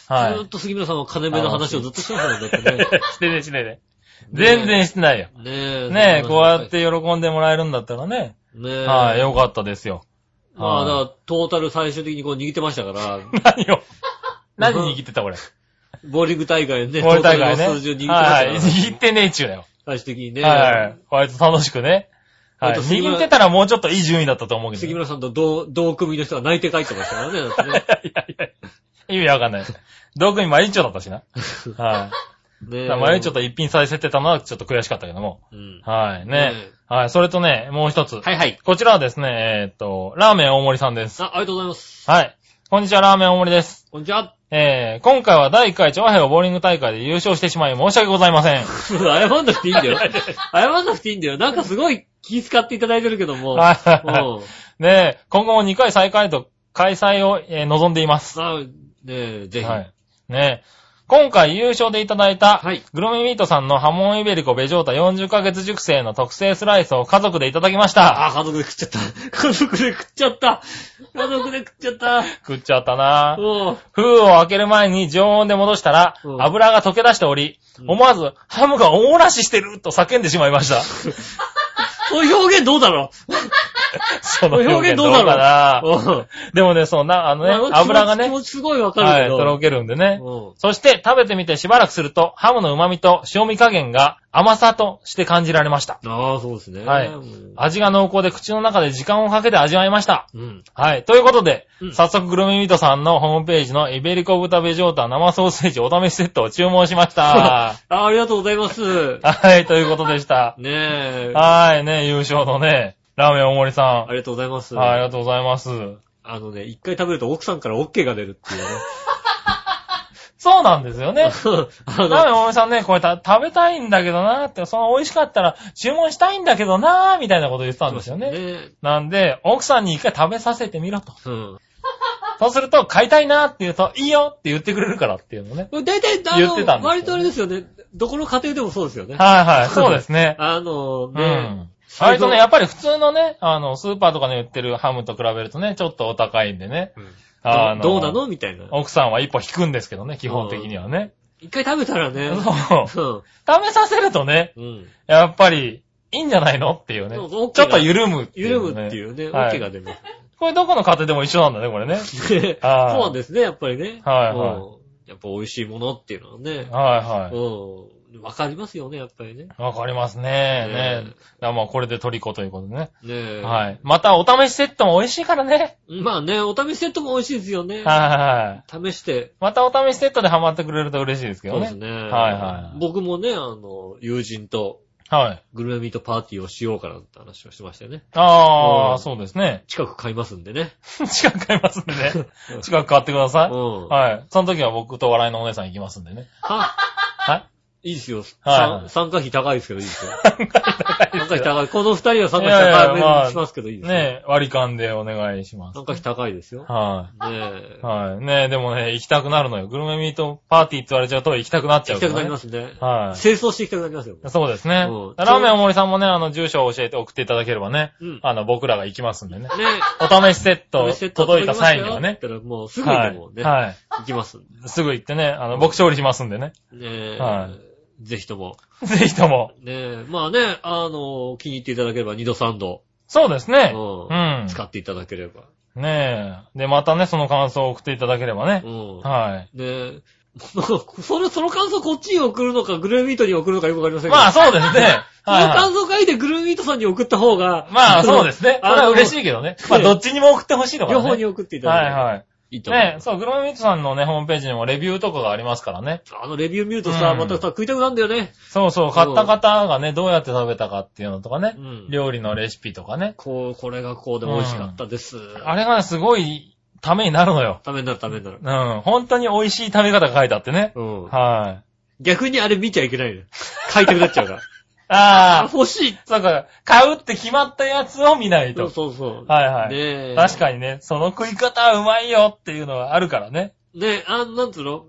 はい。ずーっと杉村さんは金目の話をずっとしてたもんだっ てね。してね、してね。全然してないよ。ねえ。ねえ、こうやっ。ねて喜んでもらえるんだったらね、え。はい、よかったですよ。まあ、だからは、トータル最終的にこう握ってましたから、何を？何握ってた俺。ボーリング大会でね、こういう大会ね。はいはい。握ってねえっちゅうだよ。最終的にね、はいはい。割と楽しくね。はい。握ってたらもうちょっといい順位だったと思うけど。杉村さんと同、同組の人が泣いて帰ってましたからね、だってね。いやいや、意味わかんない。道具にマリンチョだったしな。はい。ねだからマリンチョと一品させてたのはちょっと悔しかったけども。うん。はい。ねね。はい。それとね、もう一つ。はいはい。こちらはですね、えーっと、ラーメン大盛りさんです。あ、ありがとうございます。はい。こんにちは、ラーメン大盛りです。こんにちは。えー、今回は第1回長平ボーリング大会で優勝してしまい申し訳ございません。謝んなくていいんだよ。謝んなくていいんだよ。なんかすごい気遣っていただいてるけども。はい。ね今後も2回再開と開催を、えー望んでいます。あねえ、ぜひ。はい。ね今回優勝でいただいた、はいグルメミートさんのハモンイベリコベジョータ40ヶ月熟成の特製スライスを家族でいただきました。あ、家族で食っちゃった。家族で食っちゃった。家族で食っちゃった。食っちゃったなもう、封を開ける前に常温で戻したら、うん油が溶け出しており、うん思わずハムが大らししてると叫んでしまいました。そういう表現どうだろ そのう表現どうかな？うん。でもね、そうな、あのね、まあ油がね、気持ちすごいわかはい、るけど。とろけるんでね。うんそして食べてみてしばらくすると、ハムの旨味と塩味加減が甘さとして感じられました。ああ、そうですね。はいうん味が濃厚で口の中で時間をかけて味わいました。うん。はい。ということで、うん早速グルメミートさんのホームページのイベリコ豚ベジョータ生ソーセージお試しセットを注文しました。あありがとうございます。はい、ということでした。ねえ。はい、ね、優勝のね、ラーメン大盛りさありがとうございます。ん。はい、ありがとうございます。あのね、一回食べると奥さんから OK が出るっていうね。そうなんですよね。あラーメンの、大盛りさんね、これた食べたいんだけどなーって、その美味しかったら注文したいんだけどなーみたいなこと言ってたんですよね。ねなんで、奥さんに一回食べさせてみろと。うん。そうすると、買いたいなーって言うと、いいよって言ってくれるからっていうのね。大体、あの、割とあれですよね。どこの家庭でもそうですよね。はいはい、そうですね。あの、うねん。割とね、やっぱり普通のね、あの、スーパーとかで売ってるハムと比べるとね、ちょっとお高いんでね。うんあのどうなのみたいな。奥さんは一歩引くんですけどね、基本的にはね。一回食べたらね。そう。う試させるとね、ん。うん。やっぱり、いいんじゃないのっていうね。そうそうちょっと緩むっていう、緩むっていうね、オはいッケーが出ます。これどこの家庭でも一緒なんだね、これね。そうなんですね、やっぱりね。はいはいうんやっぱ美味しいものっていうのはね。はいはい。うん。わかりますよね、やっぱりね。わかりますね。ねねだからまあこれで虜ということでね。ねえ。はい。またお試しセットも美味しいからね。まあね、お試しセットも美味しいですよね。はいはいはい。試して。またお試しセットでハマってくれると嬉しいですけどね。そうですね。はいはい僕もね、あの、友人とはい。グルメミートパーティーをしようかなって話をしてましたよね。ああ、うんそうですね。近く買いますんでね。近く買いますんでね。近く買ってください。うん。はい。その時は僕と笑いのお姉さん行きますんでね。は、はい。いいですよ。はい参参加費高いですけどいいですよ。参加費高い。この二人は参加費いやいや高いしますけどいいですよ。ねえ、割り勘でお願いします。参加費高いですよ。はねい。え。はい。ねえ、でもね、行きたくなるのよ。グルメミートパーティーって言われちゃうと行きたくなっちゃ行きたくな。りますね。はい。清掃していきたくなりますよ。そうですね。うんラーメン大森さんもね、あの、住所を教えて送っていただければね、うん。あの、僕らが行きますんでね。ねお試しセット届いた際にはね。届きましたよって言ったらもうすぐにでもね、はい。行きますんはい。すぐ行ってね、あの、僕勝利しますんでね。で。ねえ。はぜひとも。ぜひとも。ねえ。まあね、あの、気に入っていただければ2度3度、そうですね。ううん。使っていただければ。ねえ。で、またね、その感想を送っていただければねう。ん。はい。ねえ。それ、その感想こっちに送るのか、グルメミートに送るのかよくわかりませんけど。まあ、そうですね。そ のはいはい感想書いてグルメミートさんに送った方が。まあ、そうですね。それは嬉しい。いけどね。まあ、どっちにも送ってほしいのかな、ね。両方に送っていただければ。はいはい。いいと思う。ねそう、グルメミートさんのね、ホームページにもレビューとかがありますからね。あのレビュー見るとさ、うんまたさ、食いたくなるんだよね。そうそう、買った方がね、どうやって食べたかっていうのとかねう。ん。料理のレシピとかね。こう、これがこうで美味しかったです。あれがね、すごいためになるのよ。ためになるためになる。うん。本当に美味しい食べ方が書いてあってね。うん。はい。逆にあれ見ちゃいけないの。買いたくなっちゃうから。ああ、欲しい。そうか、買うって決まったやつを見ないそうと。そうそう。はいはい。ねえ。確かにね、その食い方はうまいよっていうのはあるからね。に。ねえ、あの、なんつうの？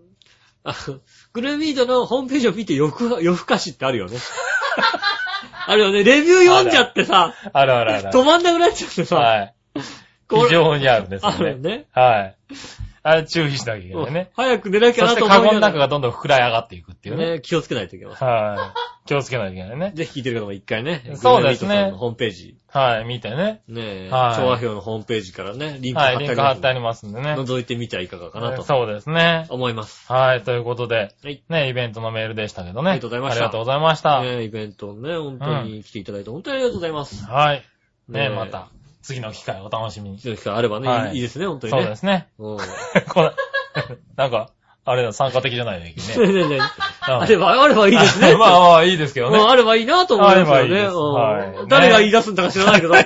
あのグルメミートのホームページを見て夜更夜更かしってあるよね。あるよね。レビュー読んじゃってさ、あるあるある。止まんなくなっちゃってさ、はい。非常にあるんですよあるよね。ね。はい。あれ注意しなきゃいけないね。早く寝なきゃそしてなとカゴの中がどんどん膨らい上がっていくっていうね。ね、気をつけないといけません。はい。気をつけないといけないね。ぜひ聞いてる方も一回ね。そうですねホームページ。はい、見てね。ねえ、はい調和表のホームページからね、リンク貼はい、ってリンク貼ってありりますんでね。ます。覗いてみてはいかがかなとそうですね。思います。はい、ということで、はい。ね、イベントのメールでしたけどね。ありがとうございましたありがとうございました。ねイベントね、本当に来ていただいて、本当にありがとうございます。はい。ね、ねまた、次の機会お楽しみに。次の機会あればね、はいいいいですね、本当にね。そうですね。うん。これ、なんか、あれだ、参加的じゃないね、君ね。ねあれば、あればいいですね。まあまあ、いいですけどね。うんあればいいなと思いますよね。あればいいです誰が言い出すんだか知らないけど、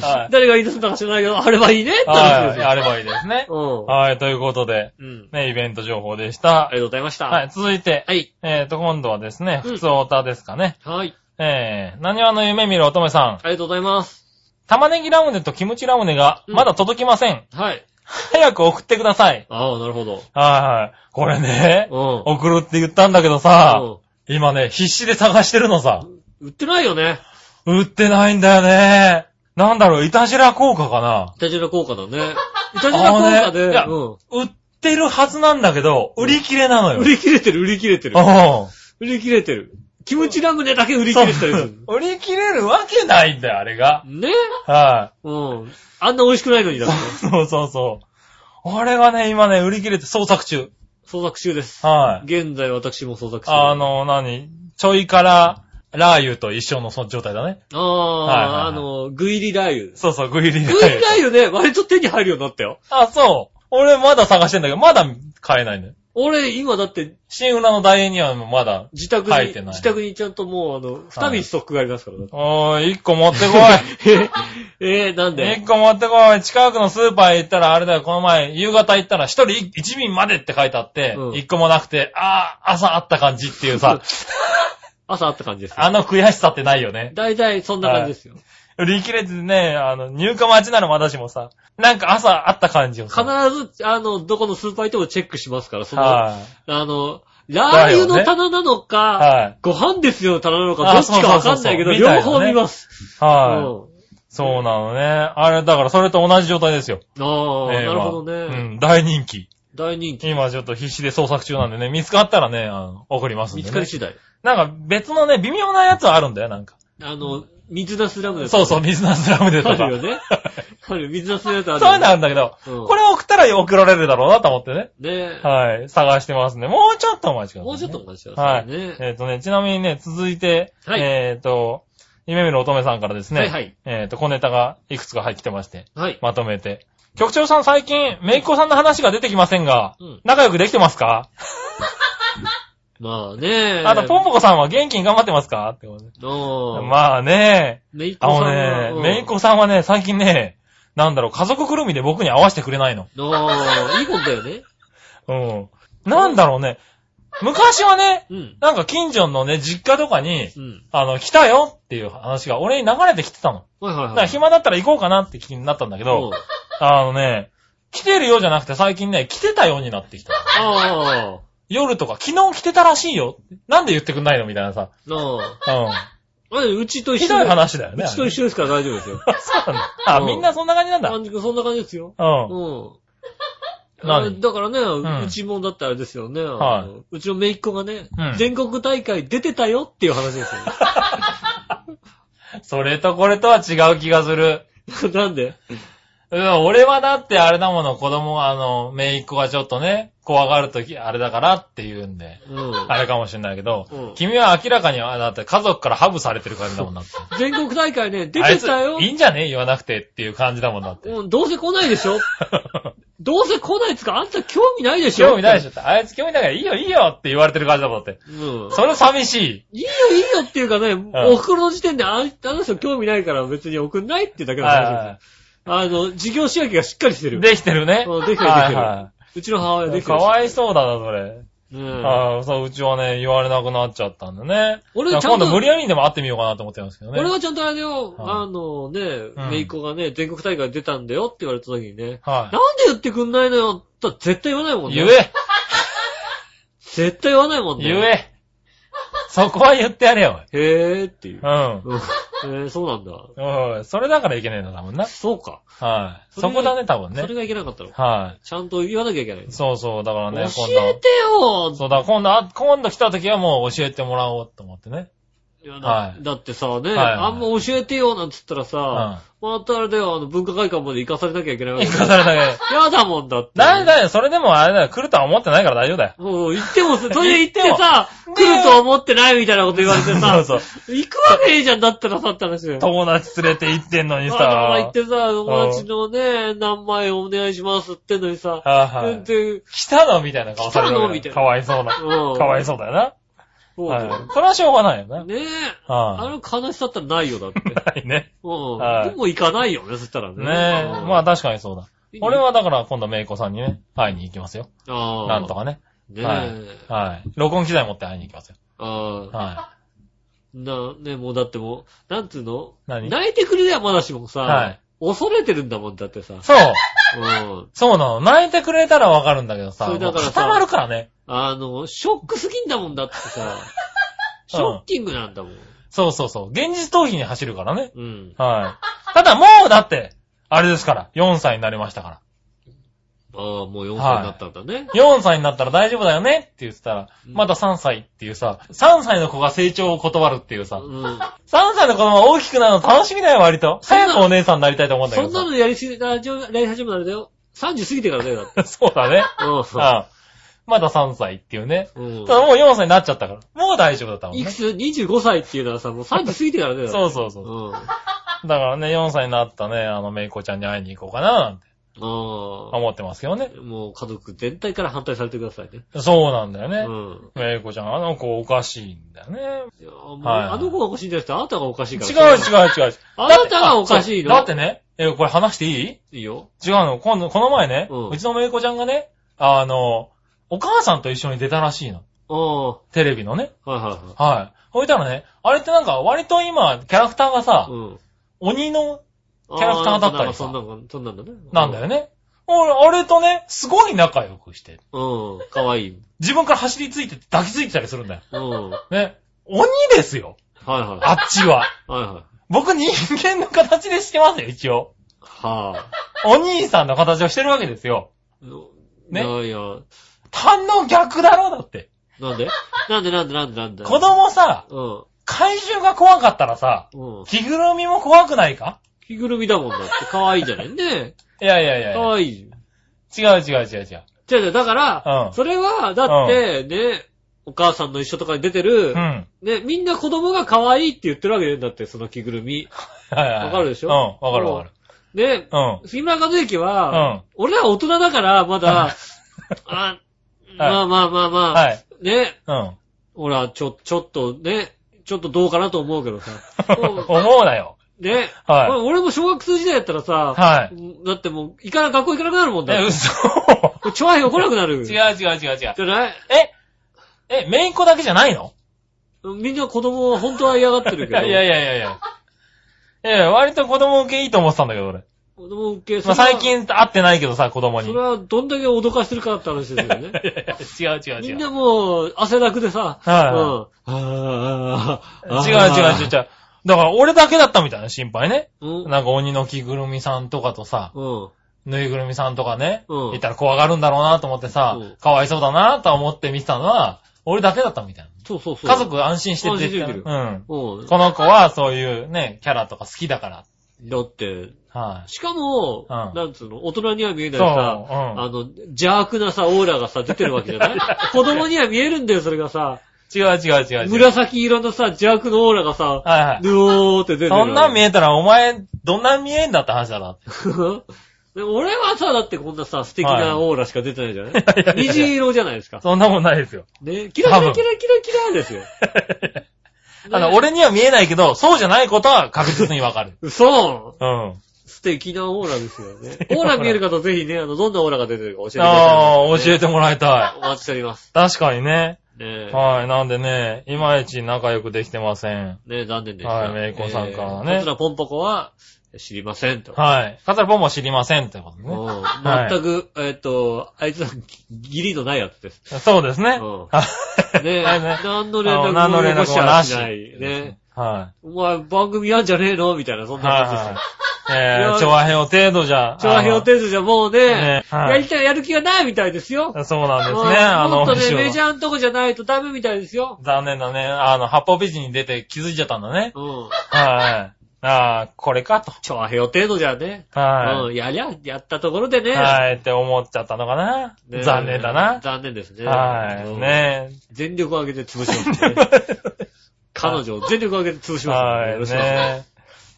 はい。誰が言い出すんだか知らないけど、あればいいねって話はい。ですよ。あればいいですね。うん。はい、ということで、うん。ね、イベント情報でしたあ。りがとうございました。はい、続いて、はい。えーと、今度はですね、うん普通オタですかね。はい。えー、何話の夢見る乙女さん。ありがとうございます。玉ねぎラムネとキムチラムネがまだ届きません。はい。早く送ってください。ああ、なるほど。はいはい。これね、うん。送るって言ったんだけどさ、う今ね、必死で探してるのさ。ん売ってないよね。売ってないんだよね。なんだろう、いたじら効果かないたじら効果だね。いたじら効果あので、ねいやう売ってるはずなんだけど、売り切れなのん。よ。売り切れてる、売り切れてる。うん売り切れてる。キムチラムネだけ売り切れてたりする。売り切れるわけないんだよ、あれが。ね？はうん。あんな美味しくないのにだって。い。そうそうそう。あれがね、今ね、売り切れて創作中。創作中です。はい。現在私も創作中。あ、の、何？ちょいから、ラー油と一緒のその状態だね。ああ、はいはいはいあの、グイリラー油。そうそう、グイリラグイリラー油ね、割と手に入るようになったよ。あ、そう。俺まだ探してんだけど、まだ買えないんだよ。俺、今だって、新浦の大英にはまだ。自宅に、書いてない自宅にちゃんともう、あの、二瓶ストックがありますから。おーい、一個持ってこ えー、なんい。で？一個持ってこい。近くのスーパー行ったら、あれだよ、この前、夕方行ったら、一人一瓶までって書いてあってう、ん一、個もなくて、あー、朝あった感じっていうさ、朝あった感じですよ。あの悔しさってないよね。大体そんな感じですよ。売り切れてね、あの、入荷待ちならまだしもさ、なんか朝あった感じをさ。必ず、あの、どこのスーパー行ってもチェックしますから、その、はい。あの、ラー油の棚なのか、はい。ご飯ですよの棚なのか、あどっちかわかんないけど、そうそうそうそう両方見ます。はい。うんそうなのね。あれ、だからそれと同じ状態ですよ。ああ、ええなるほどね。うん、大人気。大人気。今ちょっと必死で捜索中なんでね、見つかったらね、あの送りますんで、ね。見つかり次第。なんか別のね、微妙なやつはあるんだよ、なんか。あの、水ナスラムでそうそう、水ナスラムでとか。あるよね。ある、水ナスラムである。そういうのあるんだけど、うんこれ送ったら送られるだろうなと思ってね。ねはい、探してますね。もうちょっとお待ちください、ね。もうちょっとお待ちくだはい。さいね。えっ、とね、ちなみにね、続いて、はいえっ、と、夢見る乙女さんからですね、はいはいえっ、と、小ネタがいくつか入ってきてまして、はい。まとめて。局長さん最近、めいっ子さんの話が出てきませんが、うん仲良くできてますか、まあねあと、ポンポコさんは元気に頑張ってますか？ってことであまあね、めいっ子あのさんはね、めいっ子さんはね、最近ね、なんだろう、家族ぐるみで僕に会わせてくれないの。うんああ、いいことだよね。うん。なんだろうね。昔はね、うん。なんか近所のね、実家とかに、うん。あの、来たよっていう話が俺に流れてきてたの。はいはいはい。だから暇だったら行こうかなって気になったんだけど、あのね、来てるよじゃなくて最近ね、来てたようになってきた。あ夜とか、昨日来てたらしいよ。なんで言ってくんないのみたいなさ。あ、あうあ。あうちとん。一緒ひどい話だよね。うちと一緒ですから大丈夫ですよ。そうなんだ。あ、うんみんなそんな感じなんだ。感じそんな感じですよ。うん。うん。何？あだからね、んうちもだってあれですよね。うちの姪っ子がねうん、全国大会出てたよっていう話です それとこれとは違う気がする。よ。なんで？うん、俺はだってあれだもの、子供が、あの、姪っ子がちょっとね、怖がるとき、あれだからって言うんで、うん。あれかもしれないけど、うん君は明らかに、あだって家族からハブされてる感じだもんだって。全国大会ね、出てたよ。いいんじゃね言わなくてっていう感じだもんだって。うん、どうせ来ないでしょ？どうせ来ないっつうか、あんた興味ないでしょ？興味ないでしょって。あいつ興味ないからいいよいいよって言われてる感じだもんだって。うん。それ寂しい。いいよいいよっていうかね、お袋の時点でああの人興味ないから別に送んないっていうだけの話ですあの、事業仕分けがしっかりしてる。いできてるね。うんできてるできてるはいはうちの母親でい。き。かわいそうだな、それ。うん。ああ、そう、うちはね、言われなくなっちゃったんでね。俺ちゃんと今度無理やりにでも会ってみようかなと思ってますけどね。俺はちゃんとあれだよ、はいあのね、んメイコがね、全国大会出たんだよって言われた時にね、はなんで言ってくんないのよとは絶対言わないもんい。ね。言え絶対言わないもんね。言えそこは言ってやれよ。へーっていうう。ん。うん。えー、そうなんだ。おいそれだからいけないんだ、多分な。そうか。はい。そこだね、多分ねそれ。がいけなかったの。はちゃんと言わなきゃいけないい。。そうそう、だからね、教今度。えてよそうだ、今度、あ今度来た時はもう教えてもらおうと思ってね。いやはいだだってさ、ね、はいはいあんま教えてよなんつったらうん。さ、またあれだよ、あの、文化会館まで行かされなきゃいけないわけ行かされたけど。やだもんだって。だいだい、それでもあれだよ、来るとは思ってないから大丈夫だよ。もう行っても、それで行って行ってさ、も来ると思ってないみたいなこと言われてさ、そう。行くわけいいじゃんだったらさって話だよ。友達連れて行ってんのにあだから行さっ。てさ、友達のね、何枚お願いしますってんのにさ、はいはい。で、来たのみたいな顔されるわけだよ来たのみたいなかわいそうな。うん。かわいそうだよな。はい。それはしょうがないよな。ねえ。あはの悲しさったらないよ、だって。い。ないね。うん。はいでも行かないよね、そしたらね。ねえ。うんまあ確かにそうだ。俺、はだから今度メイコさんにね、会いに行きますよ。ああ。なんとかね。ねはいえ。はい。録音機材持って会いに行きますよ。ああ。はな、ね、もうだってもう、なんつうの？何？泣いてくれりゃまだしもさ、はい恐れてるんだもんだってさい。。そう。うん。そうなの。泣いてくれたらわかるんだけどさ。それだからさもう固まるからね。あの、ショックすぎんだもんだってさ、ショッキングなんだもん。そうそうそう。現実逃避に走るからね。うん。はい。ただもうだって、あれですから。4歳になりましたから。ああ、もう4歳になったんだね。4歳になったら大丈夫だよね？って言ってたら、うんまだ3歳っていうさ、3歳の子が成長を断るっていうさ、うん。3歳の子供が大きくなるの楽しみだよ、割と。そんな早くお姉さんになりたいと思うんだけどさ。そんなのやりすぎ、やり始めたらだよ。30過ぎてからだよ、だって。そうだね。ううん。まだ3歳っていうね。ん。ただもう4歳になっちゃったから。もう大丈夫だったもんねいく。つ ?25 歳っていうのはさ、もう30過ぎてからだよ。そうそうそう。うん。あだからね、4歳になったね、あの、めいこちゃんに会いに行こうかな、なんてあ。思ってますけどね。もう家族全体から反対されてくださいね。そうなんだよね。うん。めいこちゃん、あの子おかしいんだよね。いやもうはいあの子がおかしいんじゃなくて、あなたがおかしいから。違う違う違う。あなたがおかしいの？だってね、え、これ話していい？いいよ。違うの？今度、この前ね、うんうちのめいこちゃんがね、あの、お母さんと一緒に出たらしいの。あテレビのね。いはいはい。はい。ほいたらね、あれってなんか割と今、キャラクターがさ、うん。鬼のキャラクターだったりさそんなんか、そんなんだね。なんだよね。俺、あれとね、すごい仲良くして、うん。かわいい。自分から走りついて抱きついてたりするんだよ。うん。はいね。鬼ですよ。はい。あっちは。はいは僕人間の形でしてますよ、一応。はお兄さんの形をしてるわけですよ。ね。いやいや、反応逆だろだって。なんで？なんでなんでなんでなんで？子供さ、うん。怪獣が怖かったらさ、うん。着ぐるみも怖くないか？着ぐるみだもんだって。可愛いじゃない？ね。いやいやいやいや。可愛い。違う違う違う違う。違う違う、だから、うんそれは、だって、ね、お母さんの一緒とかに出てるう、ん。ね、みんな子供が可愛いって言ってるわけね。だって、その着ぐるみ。はいはいはい。わかるでしょ？うん、わかるわかる。ね、うん。杉村和之は、うん俺ら大人だから、まだ、あ、まあまあまあまあ、はい。ね、うん。俺はちょ、ちょっとね、ちょっとどうかなと思うけどさ。思うなよ。ね、はい俺も小学生時代やったらさ、はい。だってもう、行かな、学校行かなくなるもんだえ、って。嘘。チョアヘヨ来なくなる。違う違う違う違う。じゃない？え、え、メイン子だけじゃないの？みんな子供は本当は嫌がってるけど。い やいやいやいやいや。いやいや、割と子供受けいいと思ってたんだけど、俺。子供受け、まあ、最近会ってないけどさ、子供に。それはどんだけ脅かしてるかって話ですよね。いやいや違う違う違う。みんなもう、汗だくでさ、はいうん。違う違う違う違う。だから俺だけだったみたいな心配ね。うん。なんか鬼の着ぐるみさんとかとさ、うん。ぬいぐるみさんとかね、うんいたら怖がるんだろうなと思ってさうん、かわいそうだなと思って見てたのは、俺だけだったみたいそうそうそう。な。家族安心して安心てしてるうん。うん。この子はそういうね、キャラとか好きだから。だって、はい。しかも、うんなんつうの、大人には見えないそう、さ、うん。あの、邪悪なさ、オーラがさ、出てるわけじゃない？子供には見えるんだよ、それがさ。違う違う違う違う。紫色のさ、邪悪のオーラがさ、はいはい。ぬおーって出てる。そんなん見えたらお前、どんなん見えんだって話だな。でも俺はさ、だってこんなさ、素敵なオーラしか出てないじゃない、いやいやいや虹色じゃないですか。そんなもんないですよ。ね、キラキラキラキラキラですよ。あの、俺には見えないけど、そうじゃないことは確実にわかる。嘘うん。素敵なオーラですよね。オーラ見える方ぜひね、あの、どんなオーラが出てるか教えてください、ああ、教えてもらいたお待ちしております。い。確かにね。ねえ。はい。なんでね、いまいち仲良くできてません。ねえ、残念でした。はいメイコさんからねえーこちらポンポコは、知りませんと。はい。カツラポンも知りませんってことね。うんはい全く、えっと、あいつはギリのないやつです。そうですね。ねえ、何の連絡もあ何の連絡もなし。しない。お前番組やんじゃねえのみたいな、そんい。な感じですよはい。はい。えー、調和平和程度じゃ。調和表程度じゃもうねね、はいやりたい、やる気がないみたいですよ。そうなんですうんね。あの、もっとね、メジャーのとこじゃないとダメみたいですよ。残念だね。あの、八方美人に出て気づいちゃったんだね。うん。はい。ああ、これかと。調和表程度じゃね。はうん、やりゃ、やったところでね。い。はい。って思っちゃったのかな。ね残念だな。残念ですね。はい。うんね全力を挙げて潰しますね。彼女を全力を挙げて潰します。よろしくお願いします。ね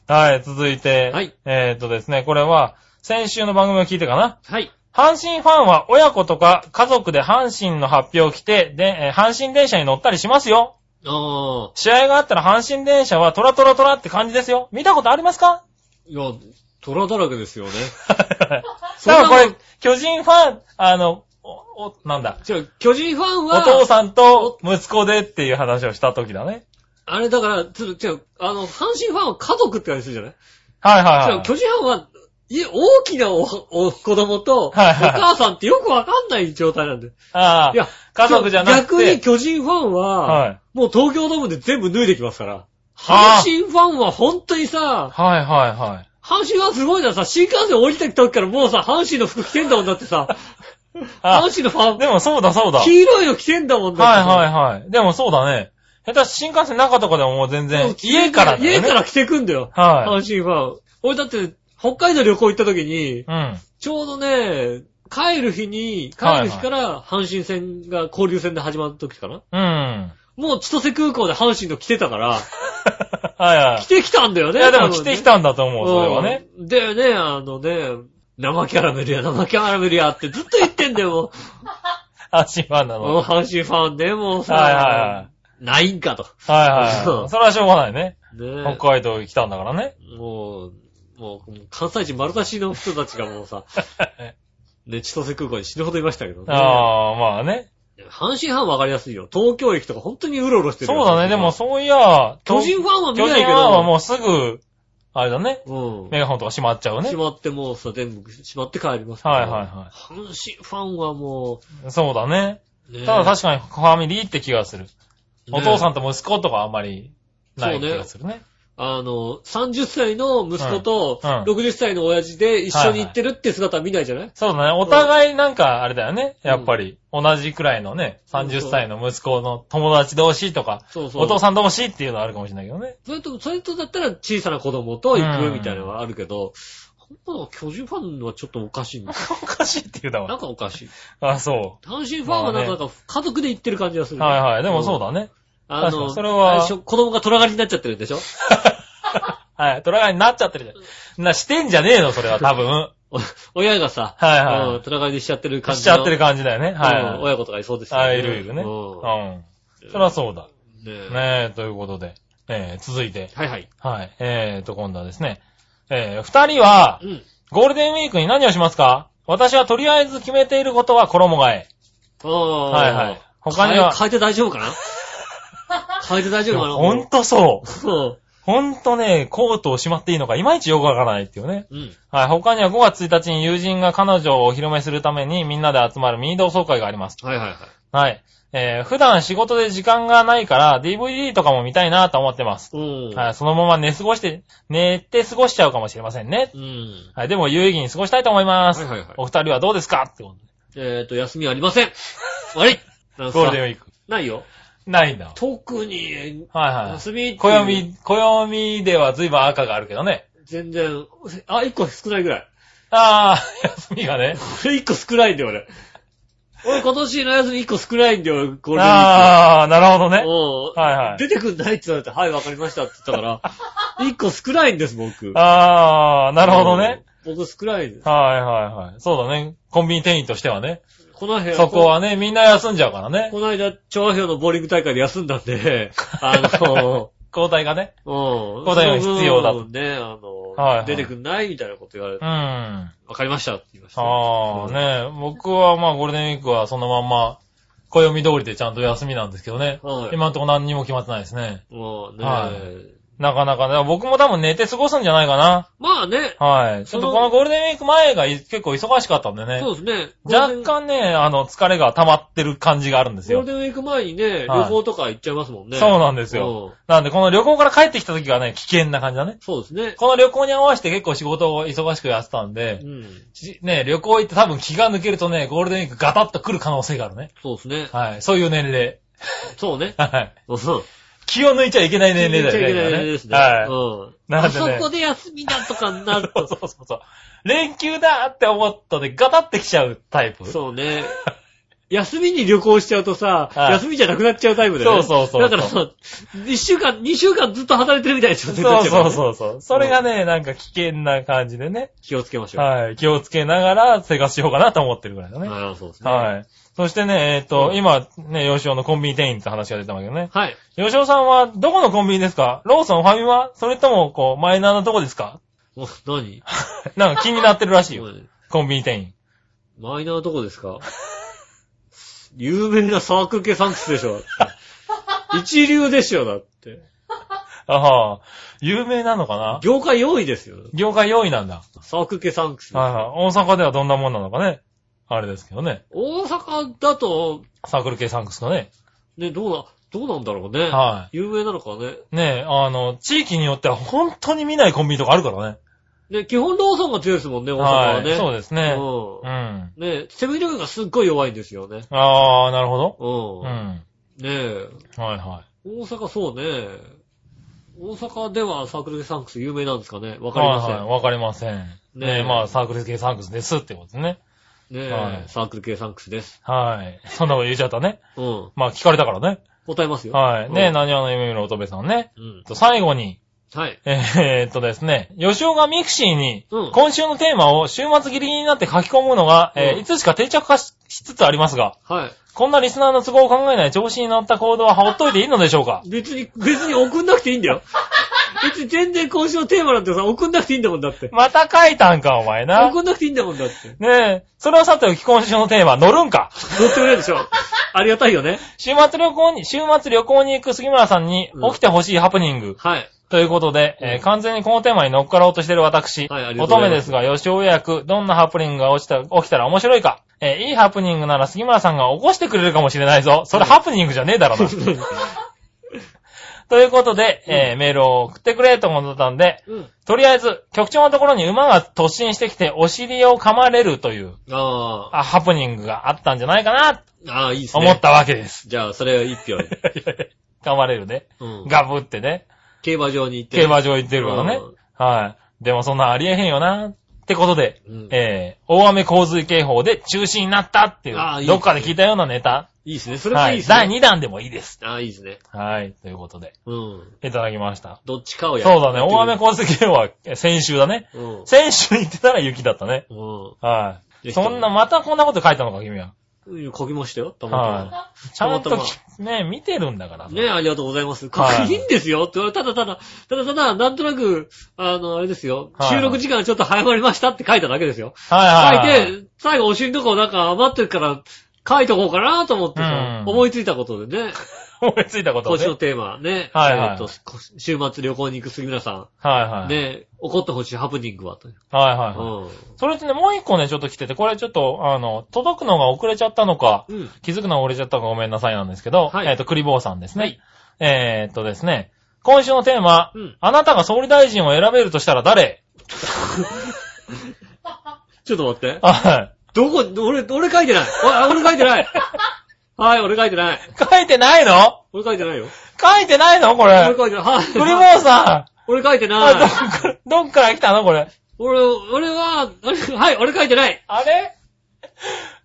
はい。続いて。はい。えーっとですね、これは、先週の番組を聞いてかな。はい。阪神ファンは親子とか家族で阪神の発表を着て、で、えー阪神電車に乗ったりしますよ。ああ、試合があったら阪神電車はトラトラトラって感じですよ。見たことありますか？いや、虎だらけですよね。だからこれ、巨人ファン、あの、お、お、なんだ。違う、巨人ファンおは、父さんと息子でっていう話をした時だね。あれだから、つ違う、あの、阪神ファンは家族って感じするじゃない？はいはいはい。巨人ファンは、い大きなお、お、子供と、おはいはい母さんってよくわかんない状態なんで。ああいや、家族じゃなくて。逆に巨人ファンは、はい。もう東京ドームで全部脱いできますから。はあ阪神ファンは本当にさ、はいはいはい。阪神ファンすごいのはさ、新幹線降りた時からもうさ、阪神の服着てんだもんだってさ、あ阪神のファン、でもそうだそうだ。はい黄色いの着てんだもんだってさ。はいはい。でもそうだね。下手し新幹線中とかでももう全も然う、家からだよね。家から着てくんだよ。は阪神ファン。俺だって、北海道旅行行った時に、い。うん。ちょうどね、帰る日に、帰る日から阪神戦が交流戦で始まった時かなうん。もう千歳空港で阪神の着てたから、はいはい着。てきたんだよね。いやでも多分ね着てきたんだと思う、それはね。うん。でね、あのね、生キャラメルや、生キャラメルやってずっと言ってんだよ、も 阪神ファンなう。の。もう阪神ファンでもうさ、はいはいないんかと。はいはいそれはしょうがないね。ね北海道来たんだからね。もう、もう、関西人丸出しの人たちがもうさ、ね、千歳空港に死ぬほどいましたけどね。ああ、まあね。阪神ファンわかりやすいよ。東京駅とか本当にうろうろしてるよそうだね。でも、そういや、巨人ファンは見巨ないけど。人ファンはもうすぐ、あれだね。うん。メガホンとか閉まっちゃうね閉。まってもうさ、全部閉まって帰りますから。はいはいは阪神ファンはもそうだね。う、ね、ただ確かにファミリーって気がする。お父さん。んと息子とかあんまりない気がするね。あの、30歳の息子とうんうん60歳の親父で一緒に行ってるって姿は見ないじゃない？そうだね。お互いなんか、あれだよね。やっぱり、同じくらいのね、30そうそう歳の息子の友達同士とか、そうそう。お父さん同士っていうのはあるかもしれないけどね。それと、それとだったら小さな子供と行くみたいなのはあるけど、本当の巨人ファンはちょっとおかしいんだよ。おかしいって言うだなんわ。かおかしい。あ、そ阪神ファンはなんかなんか家族で行ってる感じがすう。る。はいはい。でもそうだ。だね。あの、それは子供が虎狩りになっちゃってるんでしょ？はい。虎狩りになっちゃってるじゃん。な、してんじゃねえの、それは多分。お 親がさ、はいはいうん虎狩りしちゃってる感じしちゃってる感じだよね。じはいはい。親子とかいそうですよね。あ、いるいるね。ううんん。それはそうだ。ねえ、ということで。えー、続いて。はいはい。はい。えーと、今度はですね。えー、二人はう、ん。ゴールデンウィークに何をしますか？私はとりあえず決めていることは衣替え。ああ。はいはい他には変えて大丈夫かな？変えて大丈夫かな？ほんとそう。そう。ほんとね、コートをしまっていいのか、いまいちよくわからないっていうね。うん。はい。他には5月1日に友人が彼女をお披露目するためにみんなで集まるミー同窓会があります。はいはいはい。はい。えー、普段仕事で時間がないから DVD とかも見たいなと思ってます。うん。はい。そのまま寝過ごして、寝て過ごしちゃうかもしれませんね。うん。はい。でも有意義に過ごしたいと思います。はいはいはいお二人はどうですか？ってことで。えっと、休みありません。悪いゴールデンウィーク。ないよ。ないんだ。特に、はいはい。休み暦、暦では随分赤があるけどね。全然、あ、一個少ないぐらい。あー、休みがね。俺一個少ないんだよ、俺。俺今年の休み一個少ないんだよ、ゴールデンウィーク。あー、なるほどね。うんはいはい出てくんないって言われて、はい、わかりましたって言ったから、一個少ないんです、僕。あー、なるほどね。うん。僕少ないです。はいはいはい。そうだね。コンビニ店員としてはね。この辺そこはね、みんな休んじゃうからね。この間、調和表のボーリング大会で休んだんで、あの、交代がね。うん。答えが必要だとね、あの、はいはい出てくんないみたいなこと言われて、うん。わあかりましたって言いました。ー、ね僕はまあゴールデンウィークはそのまんま、暦通りでちゃんと休みなんですけどね。はい。今んとこ何にも決まってないですね。もうね、はなかなかね、僕も多分寝て過ごすんじゃないかな。まあね、はい。ちょっとこのゴールデンウィーク前がい結構忙しかったんでね。そうですね。若干ね、あの、疲れが溜まってる感じがあるんですよゴール。デンウィーク前にね、はい旅行とか行っちゃいますもんね。そうなんですよ。なんで、この旅行から帰ってきた時がね、危険な感じだね。そうですね。この旅行に合わせて結構仕事を忙しくやってたんでう、ん。しね、旅行行って多分気が抜けるとね、ゴールデンウィークガタッと来る可能性があるね。そうですね。はい。そういう年齢。そうね。はい。うん。気を抜いちゃいけない年齢だよね。言っちゃいけない今ですね。はい。うん。なんでねあそこで休みだとかになるそうと。そうそうそう。連休だって思ったでガタってきちゃうタイプ。そうね。休みに旅行しちゃうとさ、はい休みじゃなくなっちゃうタイプだよね。そうそうそうだからさ、一週間、二週間ずっと働いてるみたいな状態になっそうそうそうそう。それがね、なんか危険な感じでね。気をつけましょう。はい。気をつけながら生活しようかなと思ってるぐらいだね。ああ、そうですね。はい。そしてね、えっと、うん今、ね、吉尾のコンビニ店員って話が出たわけどね。はい。吉尾さんは、どこのコンビニですか？ローソン、ファミマ？それとも、こう、マイナーなとこですか？お、何？なんか気になってるらしいよ。コンビニ店員。マイナーどこですか？有名なサークル系サンクスでしょ？一流でしょ、だって。あは有名なのかな？業界4位ですよ。業界4位なんだ。サークル系サンクス。はいはい。大阪ではどんなもんなのかね。あれですけどね。大阪だと、サークル系サンクスかね。ね、どうな、どうなんだろうね。は有名なのかね。ねえ、あの、地域によっては本当に見ないコンビニとかあるからね。ね、基本ローソンが強いですもんね、大阪はね。はい。そうですね。う。うんん。ね、セブンイレブンがすっごい弱いんですよね。あー、なるほど。う。うんん。ねえ、はいは大阪そうね。大阪ではサークル系サンクス有名なんですかねわい。かりません。はいはい。わかりません。ねねえ、まあ、サークル系サンクスですってことね。ねえ、はいサークル系サンクスです。はい。そんなこと言っちゃったね。うん。まあ、聞かれたからね。答えますよ。はい。ねえ、うん浪速の夢見る乙女さんね。うん。と最後に、はい。えーっとですね、吉尾が mixi にうん、今週のテーマを週末切りになって書き込むのが、えーうんいつしか定着化ししつつありますが、はい。こんなリスナーの都合を考えない調子に乗った行動はほっといていいのでしょうか？別に、別に送んなくていいんだよ。別に全然今週のテーマなんてさ、送んなくていいんだもんだって。また書いたんか、お前な。送んなくていいんだもんだって。ねえ、それはさておき今週のテーマ、乗るんか乗ってくれるでしょ。ありがたいよね。週末旅行に、週末旅行に行く杉村さんにうん起きてほしいハプニング。はい。ということで、えー完全にこのテーマに乗っかろうとしている私、はいありがとう乙ございまですが、吉尾予約、どんなハプニングが落ちた起きたら面白いか。えーいいハプニングなら杉村さんが起こしてくれるかもしれないぞ。それハプニングじゃねえだろな。ということで、えーメールを送ってくれと思ったんで、うん。とりあえず、局長のところに馬が突進してきて、お尻を噛まれるという、ああ。あハプニングがあったんじゃないかな、ああ、いいですね。思ったわけです。じゃあ、それを一票。噛まれるね。うん。ガブってね。競馬場に行って。競馬場行ってるからね。はい。でもそんなんありえへんよな。ってことで、うんえー、大雨洪水警報で中止になったっていう、いいどっかで聞いたようなネタ。いいですね。それもはいい。いですね。第2弾でもいいです。ああ、いいですね。はい。ということで、うん。いただきました。どっちかをやそうだね。大雨洪水警報はえ先週だね。くる先週言ってたら雪だったね。うん。はい。そんな、またこんなこと書いたのか、君は。うん。書きましたよ、たまたま。はちゃんとね、見てるんだから。ねありがとうございます。いくいいんですよ。って言われただただ、ただただ、なんとなく、あの、あれですよ。はい収録時間ちょっと早まりましたって書いただけですよ。はいはいはい。書いて、最後お尻のとこなんか余ってるから、書いとこうかなと思ってさうん思いついたことでね。思いついたことね。今週のテーマね。はいはいえっと、週末旅行に行く杉村さはいはい。ん。ね、起こってほしいハプニングはと。はいはいはい。うそれってね、もう一個ね、ちょっと来てて、これちょっと、あの、届くのが遅れちゃったのか、ん。うん。気づくのが遅れちゃったのかごめんなさいなんですけど、はいえっ、と、クリボーさんですね。はいえーっとですね、今週のテーマ、うんあなたが総理大臣を選べるとしたら誰？ちょっと待って。はどこ、俺、俺書いてない。お俺書いてない。はい、俺書いてない。い。書いてないの？俺書いてないよ。書いてないの？こ俺れ。書いてない。はい。クリボーさ俺書いてない。っから、どっから来たの？これ。俺、俺は、俺はい、俺書いてない。あれ？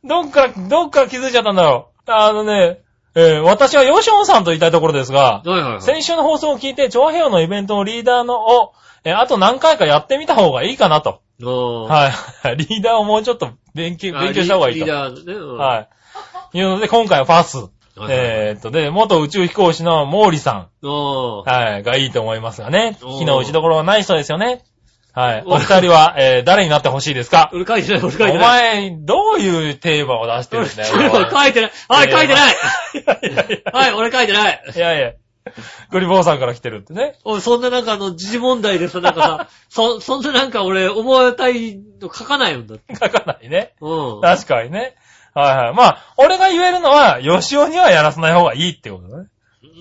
どっから、どっから気づいちゃったんだろう。あのね、えー私はヨシオンさんと言いたいところですが、はいはいはい。先週の放送を聞いて、長平のイベントのリーダーのを、えーあと何回かやってみた方がいいかなと。はい。リーダーをもうちょっと勉強、勉強した方がいいと。リーダーね。うんはい。いうので、今回はパス。はいえーっと、で、元宇宙飛行士の毛利さん。はい。がいいと思いますがね。火の打ちどころはない人ですよね。はい。お二人は、えー誰になってほしいですか？俺書いてない、俺書いおてない。前、どういうテーマを出してるんだよ。俺書いてない。はい、書いてない。いやいやいや。はい、俺書いてない。いやいや。グリボーさんから来てるってね。おい、そんななんかあの、時事問題でさ、なんかさ、そ、そんななんか俺、思われたいの書かないんだって。書かないね。うん。確かにね。はいはい。まあ、俺が言えるのは、吉尾にはやらせない方がいいってことだね。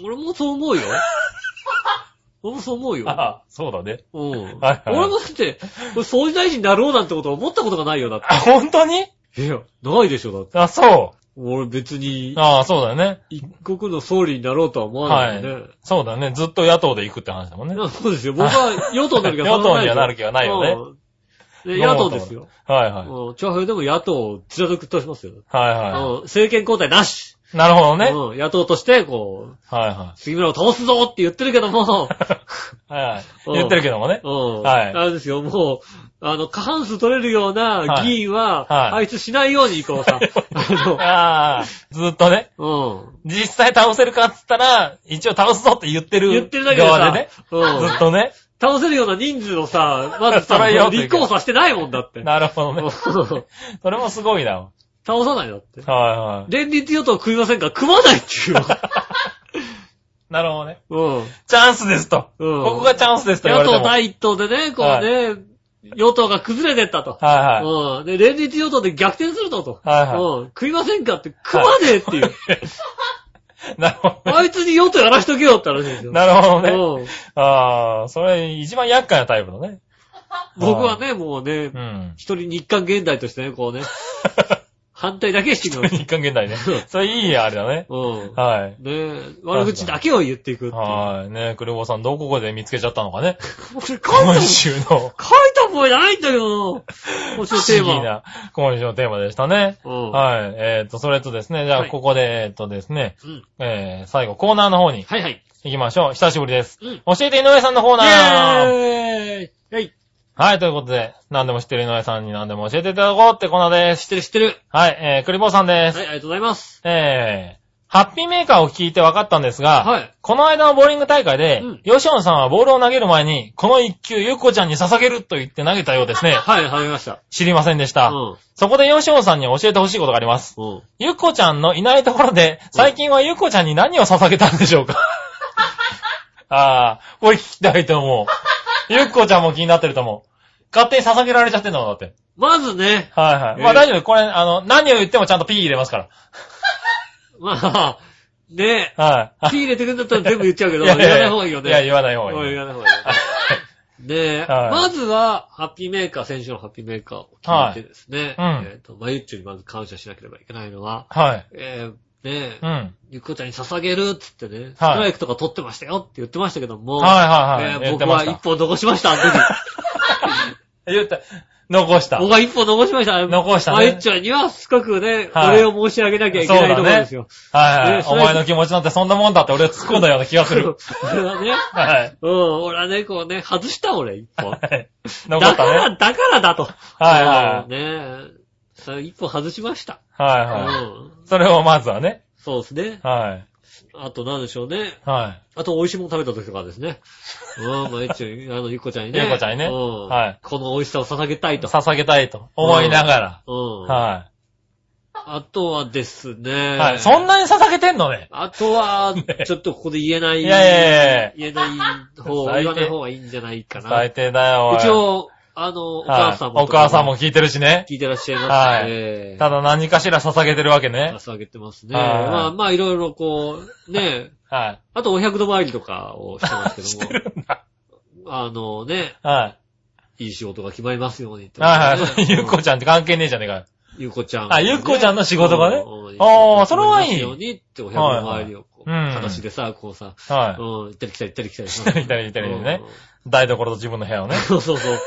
俺もそう思うよ。俺もそう思うよ。ああ、そうだね。うん。はいはい俺もだって、総理大臣になろうなんてこと思ったことがないよ、だって。あ、本当に？いや、ないでしょ、だって。あ、そ俺別にう。、ああ、そうだよね。一国の総理になろうとは思わないよね。そうだね。ずっと野党で行くって話だもんね。そうですよ。僕は与党になる気は 与党にはなる気はないよね野党ですよ。はいはい。うん。長編でも野党を貫くとしますよ。はいはうん。政権交代なし。い。なるほどね。うん。野党として、こう、はいは杉村を倒すぞって言ってるけども、い。はいはい。うん言ってるけどもね。うん。はいあれですよ、もう、あの、過半数取れるような議員は、はいあいつしないように、こうさ、あああ、ずっとね。の、うん。実際倒せるかって言ったら、一応倒すぞって言ってる言ってるだけでさ側でね。うんずっとね。倒せるような人数のさ、まずさ、それよっていう立候補させてないもんだって。なるほどね。うんそれもすごいな。倒さないだって。はいはい。連立与党組みませんか？ら組まないっていうの。なるほどね。うん。チャンスですと。うんここがチャンスですと言われても。野党第一党でね、こうね、与党が崩れてったと。はいはい。うん。で、連立与党で逆転するとと。はいはいうん。組みませんかって、組まねえっていう。なるほどね。あいつに与党やらしとけよって話ですよ。なるほどね。うん。ああ、それ一番厄介なタイプのね。僕はね、もうねう、ん。一人日韓現代としてね、こうね、反対だけして いくの。日韓現代ね。それいいあれだね。うん。はい。ね悪口だけを言っていくっていう。はい。ねクルボさんどここで見つけちゃったのかね。俺書いた今書い週のた覚えないんだけどな。今週のテーマ。不思議な今週のテーマでしたね。うん。はい。えっと、それとですね、じゃあはいここで、えっとですね、うん。えー、最後コーナーの方にはいはい。行きましょう。久しぶりです。うん。教えて井上さんのコーイナーェーイはい。はい、ということで、何でも知ってる井上さんに何でも教えていただこうってコーナーです。知ってる知ってる。はい、えー、クリボーさんです。はい、ありがとうございます。えー、ハッピーメーカーを聞いて分かったんですが、はい。この間のボーリング大会で、うんヨシオンさんはボールを投げる前に、この一球ゆっこちゃんに捧げると言って投げたようですね。はい、わかりました。知りませんでした。うん。そこでヨシオンさんに教えてほしいことがあります。うん。ゆっこちゃんのいないところで、最近はゆっこちゃんに何を捧げたんでしょうか？ああ、これ聞きたいと思う。ゆっこちゃんも気になってると思う。勝手に捧げられちゃってんだもん、だって。まずね、はいはい。えーまあ大丈夫。これ、あの、何を言ってもちゃんと P 入れますから。まあ、ねはい。火入れてくんだったら全部言っちゃうけど、言わない方がいいよね。いや、言わない方がいい。言わない方がいいよね。ねえ、はいまずは、ハッピーメーカー、先週のハッピーメーカーを聞いてですね、はいうんえっ、と、まゆっちょにまず感謝しなければいけないのは、はい。えー、ねえ、うん。ゆっこちゃんに捧げるっつってね、ストはいライクとか取ってましたよって言ってましたけども、はいはいはい。えー言ってました僕は一。本残しました、あの時。言った。残した。僕は一本残しました。残したねまゆっちょには深くね、はいお礼を申し上げなきゃいけないところですよ。はいはい。お前の気持ちなんてそんなもんだって俺は突っ込んだような気がする。それはね、はい。うん、俺はね、こうね、外した俺、一本。はい残だから、ったね。だからだと。はいはうんねえ。それ一本外しました。はいはい。うん。それをまずはね。そうですね。はい。あと何でしょうね。はい。あと美味しいもの食べた時とかですね。うん、まあ一応、あの、ゆっこちゃんにね。ゆっこちゃんにねうん。はいこの美味しさを捧げたいと。捧げたいと思いながうん。ら。はあとはですね。い。はい。そんなに捧げてんのね。あとはね、ちょっとここで言えない。いやいやいや言えない方、言わない方がいいんじゃないかな。最低だよ、一応、あの、お母さんも、はいお母さんも聞いてるしね。聞いてらっしゃいますはいね。ただ何かしら捧げてるわけね。捧げてますね。はいまあまあいろいろこう、ね、はあとお百度参りとかをしてますい。しけども、てるんだ。あのね、はい。いい仕事が決まりますようにって、はいはい。ゆっこ。ちゃんって関係ねえじゃねえかよ。ゆうこちゃん、あゆっこちゃんの仕事がね？うんあーそれはいいようにってお百度参りをこう、はいはいうん裸足でさ、こうさ、はうん、行ったり来たり行ったり来たりし行ったり来たり行ったりねい。台所と自分の部屋をね。そうそうそう。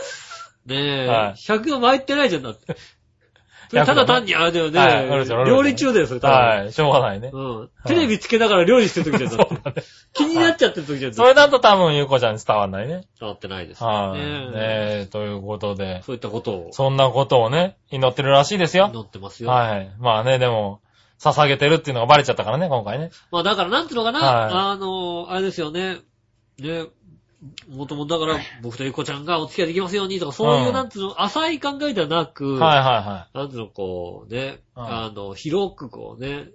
ねえ、はい100度参ってないじゃんだって。それ100ただ単にあれだよね、はい料理中だよ、それただ。はい。しょうがないね。うん。テレビつけながら料理してる時じゃん、だって。そうだね。気になっちゃってる時じゃん。それだと多分ゆうこちゃんに伝わんないね。伝わってないですよはい。ね。ねえ、ということで。そういったことをそんなことをね、祈ってるらしいですよ。祈ってますよ。はい。まあね、でも、捧げてるっていうのがバレちゃったからね、今回ね。まあだからなんていうのかな、はいあの、あれですよね。ね、もともとだから 僕とゆこちゃんがお付き合いできますようにとか、そういううんなんていうの、浅い考えではなく、はいはなんていうの、こうね、うんあの、広くこうね、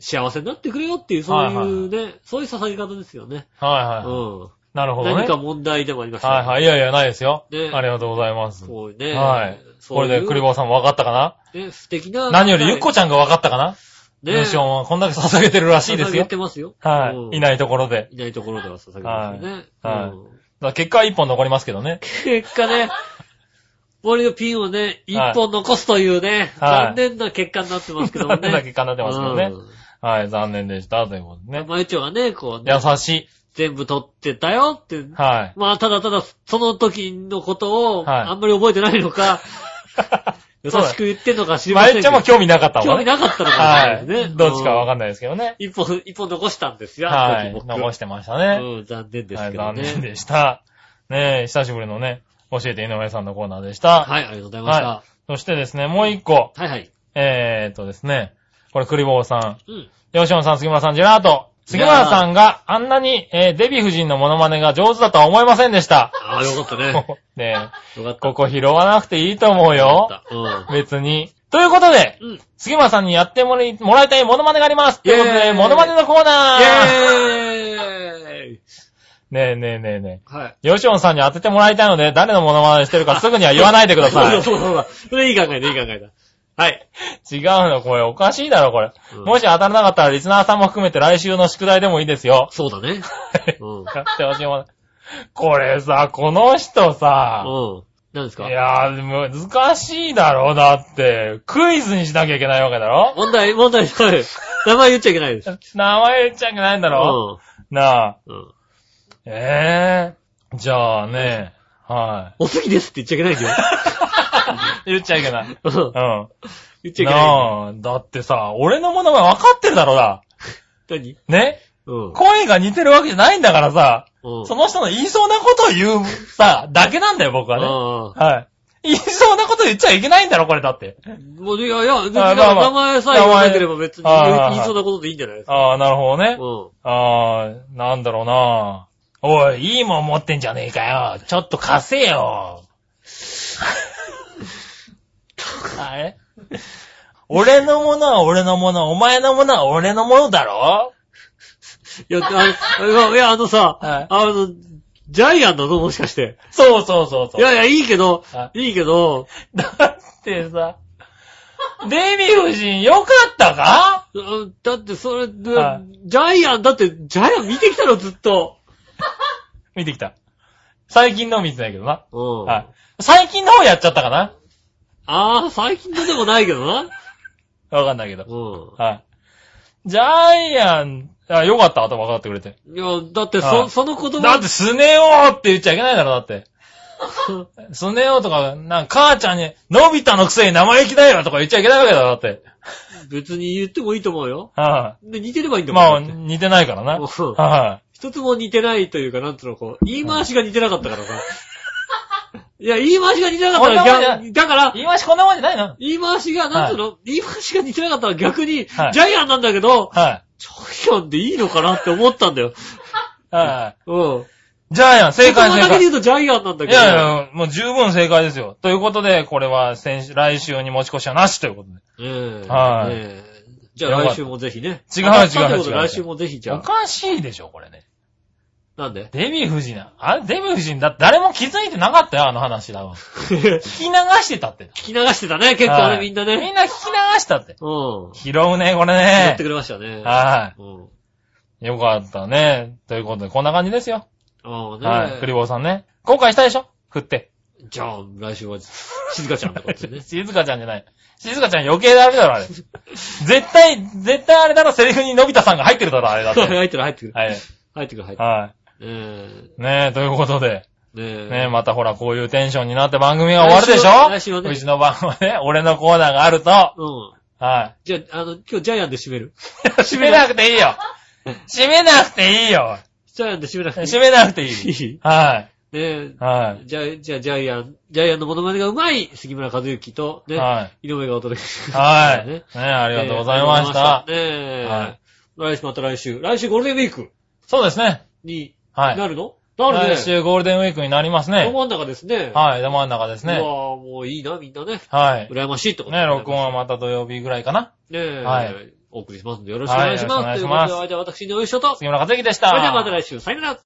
幸せになってくれよっていう、そういうね、そういう捧げ方ですよね。いはい。はいはい。うん。なるほどね。何か問題でもありましたはいはい。いやいや、ないですよ。ねありがとうございます。そうね。はい。これでクリボーさんも分かったかな？ね、素敵な。何よりゆっこちゃんが分かったかな？ねヨシオンはこんだけ捧げてるらしいですよ捧げ。てますよ。うんはい。いないところで。いないところでは捧げてますよね。はいはいうんだから結果は一本残りますけどね。結果ね、森のピンをね、一本残すというね、はい残念な結果になってますけどもね。残念な結果になってますけどねうんはい、残念でした。ということでね。マユチョがね、こうね、優しい。全部取ってたよって。はい。まあ、ただただ、その時のことを、はいあんまり覚えてないのか、優しく言ってんのか知りませんけど。まゆっちゃんも興味なかったも興んね。味なかったのかもしれはない。どっちかわかんない。ないですけどね。一本、一本残したんですよ。はい。残してましたね。うん、残念ですはい、けどね。残念でした。ねえ、久しぶりのね、教えて井上さんのコーナーでした。はい、ありがとうございました。はそしてですね、もう一個。はい、はい。えーっとですね、これクリボーさん、うん。ヨシオンさん、杉村さん、ジェラート。杉村さんがあんなに、えーデヴィ夫人のモノマネが上手だとは思いませんでした。ああ、よかったね。ねえ、よかった。ここ拾わなくていいと思うよ。よかった。別に。ということで、うん。うん。杉村さんにやってもらいもらいたいモノマネがあります。ということで、イェーイモノマネのコーナーイェーイねえねえねえねはい。え。ヨシオンさんに当ててもらいたいので、誰のモノマネしてるかすぐには言わないでください。そうそうそうだ。それいい考えだ、いい考えだ。はい。違うの、これおかしいだろ、これ。うんもし当たらなかったら、リスナーさんも含めて来週の宿題でもいいですよ。そうだね。うん。やってほしいもの。これさ、この人さ、うん。何ですか？いやー、難しいだろ、だって。クイズにしなきゃいけないわけだろ問題、問題、はい。名前言っちゃいけないです。名前言っちゃいけないんだろ、なあ。うん。うん。ええー。じゃあね、はおすぎですって言っちゃいけないんだよ。い。言っちゃいけない。うんうん。言っちゃいけない。なあ、だってさ、俺のものが分かってるだろうな。何？ね？うん。声が似てるわけじゃないんだからさ、うん。その人の言いそうなことを言う、さ、だけなんだよ、僕はね。あはい。言いそうなこと言っちゃいけないんだろ、これだって。あ。もう、いやいや、別に名前さえ言わなければ別に言いそうなことでいいんじゃないですか。ああ、なるほどね。うああ、なんだろうな。おい、いいもん持ってんじゃねえかよ。ちょっと貸せよ。あれ？俺のものは俺のもの、お前のものは俺のものだろ？ん。いや、あの、いやあのさ、はいあの、ジャイアンなのもしかして。そうそうそうそう。いやいや、いいけどあ、いいけど、だってさ、デヴィ夫人よかったか？うんだってそれ、ジャイアン、だってジャイアン見てきたのずっと。見てきた。最近の見てないけどな。うん。はい。最近の方やっちゃったかな？ああ、最近のでもないけどな。わかんないけど。うはい。ジャイアン、あ、よかった、後分かってくれて。ん。いや、だってそ、はいその子供だって、スネ夫って言っちゃいけないだろ、だって。スネ夫とか、なんか、母ちゃんに、のび太のくせに生意気だよとか言っちゃいけないわけだろ、だって。別に言ってもいいと思うよ。はで、似てればいいんい。だもん。まあ、だって似てないからな。うんは一つも似てないというか、なんつうの、こう、言い回しが似てなかったからさ。いや、言い回しが似てなかったらこんなもん逆、だからい。、言い回しこんなもんじゃないの？言い回しが、なんつうの、言い回しが似てなかったら逆に、はいジャイアンなんだけど、はジャイアンでいいのかなって思ったんだよ。い。はうん。い。ジャイアン、正解言葉正解。だけで言うとジャイアンなんだいけど。やいや、もう十分正解ですよ。ということで、これは先週、来週に持ち越しはなしということで。ええはいねえじゃあ来週もぜひね。違う当たったってこと違う違う来週もぜひじゃあ。おかしいでしょ、これね。なんで？デヴィ夫人な。あれ、デヴィ夫人だって誰も気づいてなかったよ、あの話だわ。聞き流してたって。聞き流してたね、結構ね、はいみんなね。みんな聞き流したって。うん。拾うね、これやってね。くれましたね。はうん。い。よかったね。ということで、こんな感じですよ。ああね。はい。クリボーさんね。後悔したでしょ？振って。じゃあ、来週は、静香ちゃんとかってね。静香ちゃんじゃない。静香ちゃん余計ダメだろ、あれ。絶対、絶対あれだろ、セリフにのび太さんが入ってるだろ、あれだって。入ってる入ってる。はい。入ってくる入ってはくる。ねい。ねえ、ということで。え。ねえ。ねえ、またほら、こういうテンションになって番組が終わるでしょ？うちの番はね、俺のコーナーがあると、うん。はじゃあ、あの、今日ジャイアンで締める。い。閉めなくていいよ。閉めなくていいよ。ジャイアンで締めなくていい。閉めなくていい。いいはねえい。。はじゃあ、じゃあ、ジャイアン、ジャイアンのモノマネがうまい杉村和之と、い。ね、は井上がお届けしい。まはい。ねねありがとうございました。ねえ。はい来週また来週。来週ゴールデンウィークそうですね。にはい。なるの、なるね。来週ゴールデンウィークになりますね。ど真ん中ですね。はい、ど真ん中ですね。うわぁ、もういいな、みんなね。はい。羨ましいってことね、録音はまた土曜日ぐらいかな。ねえ。はいお送りしますのでよろしくお願いします。はいよろしくお願いしますということで、私のよいしょと。そ杉村和之でした。れではまた来週。さよなら。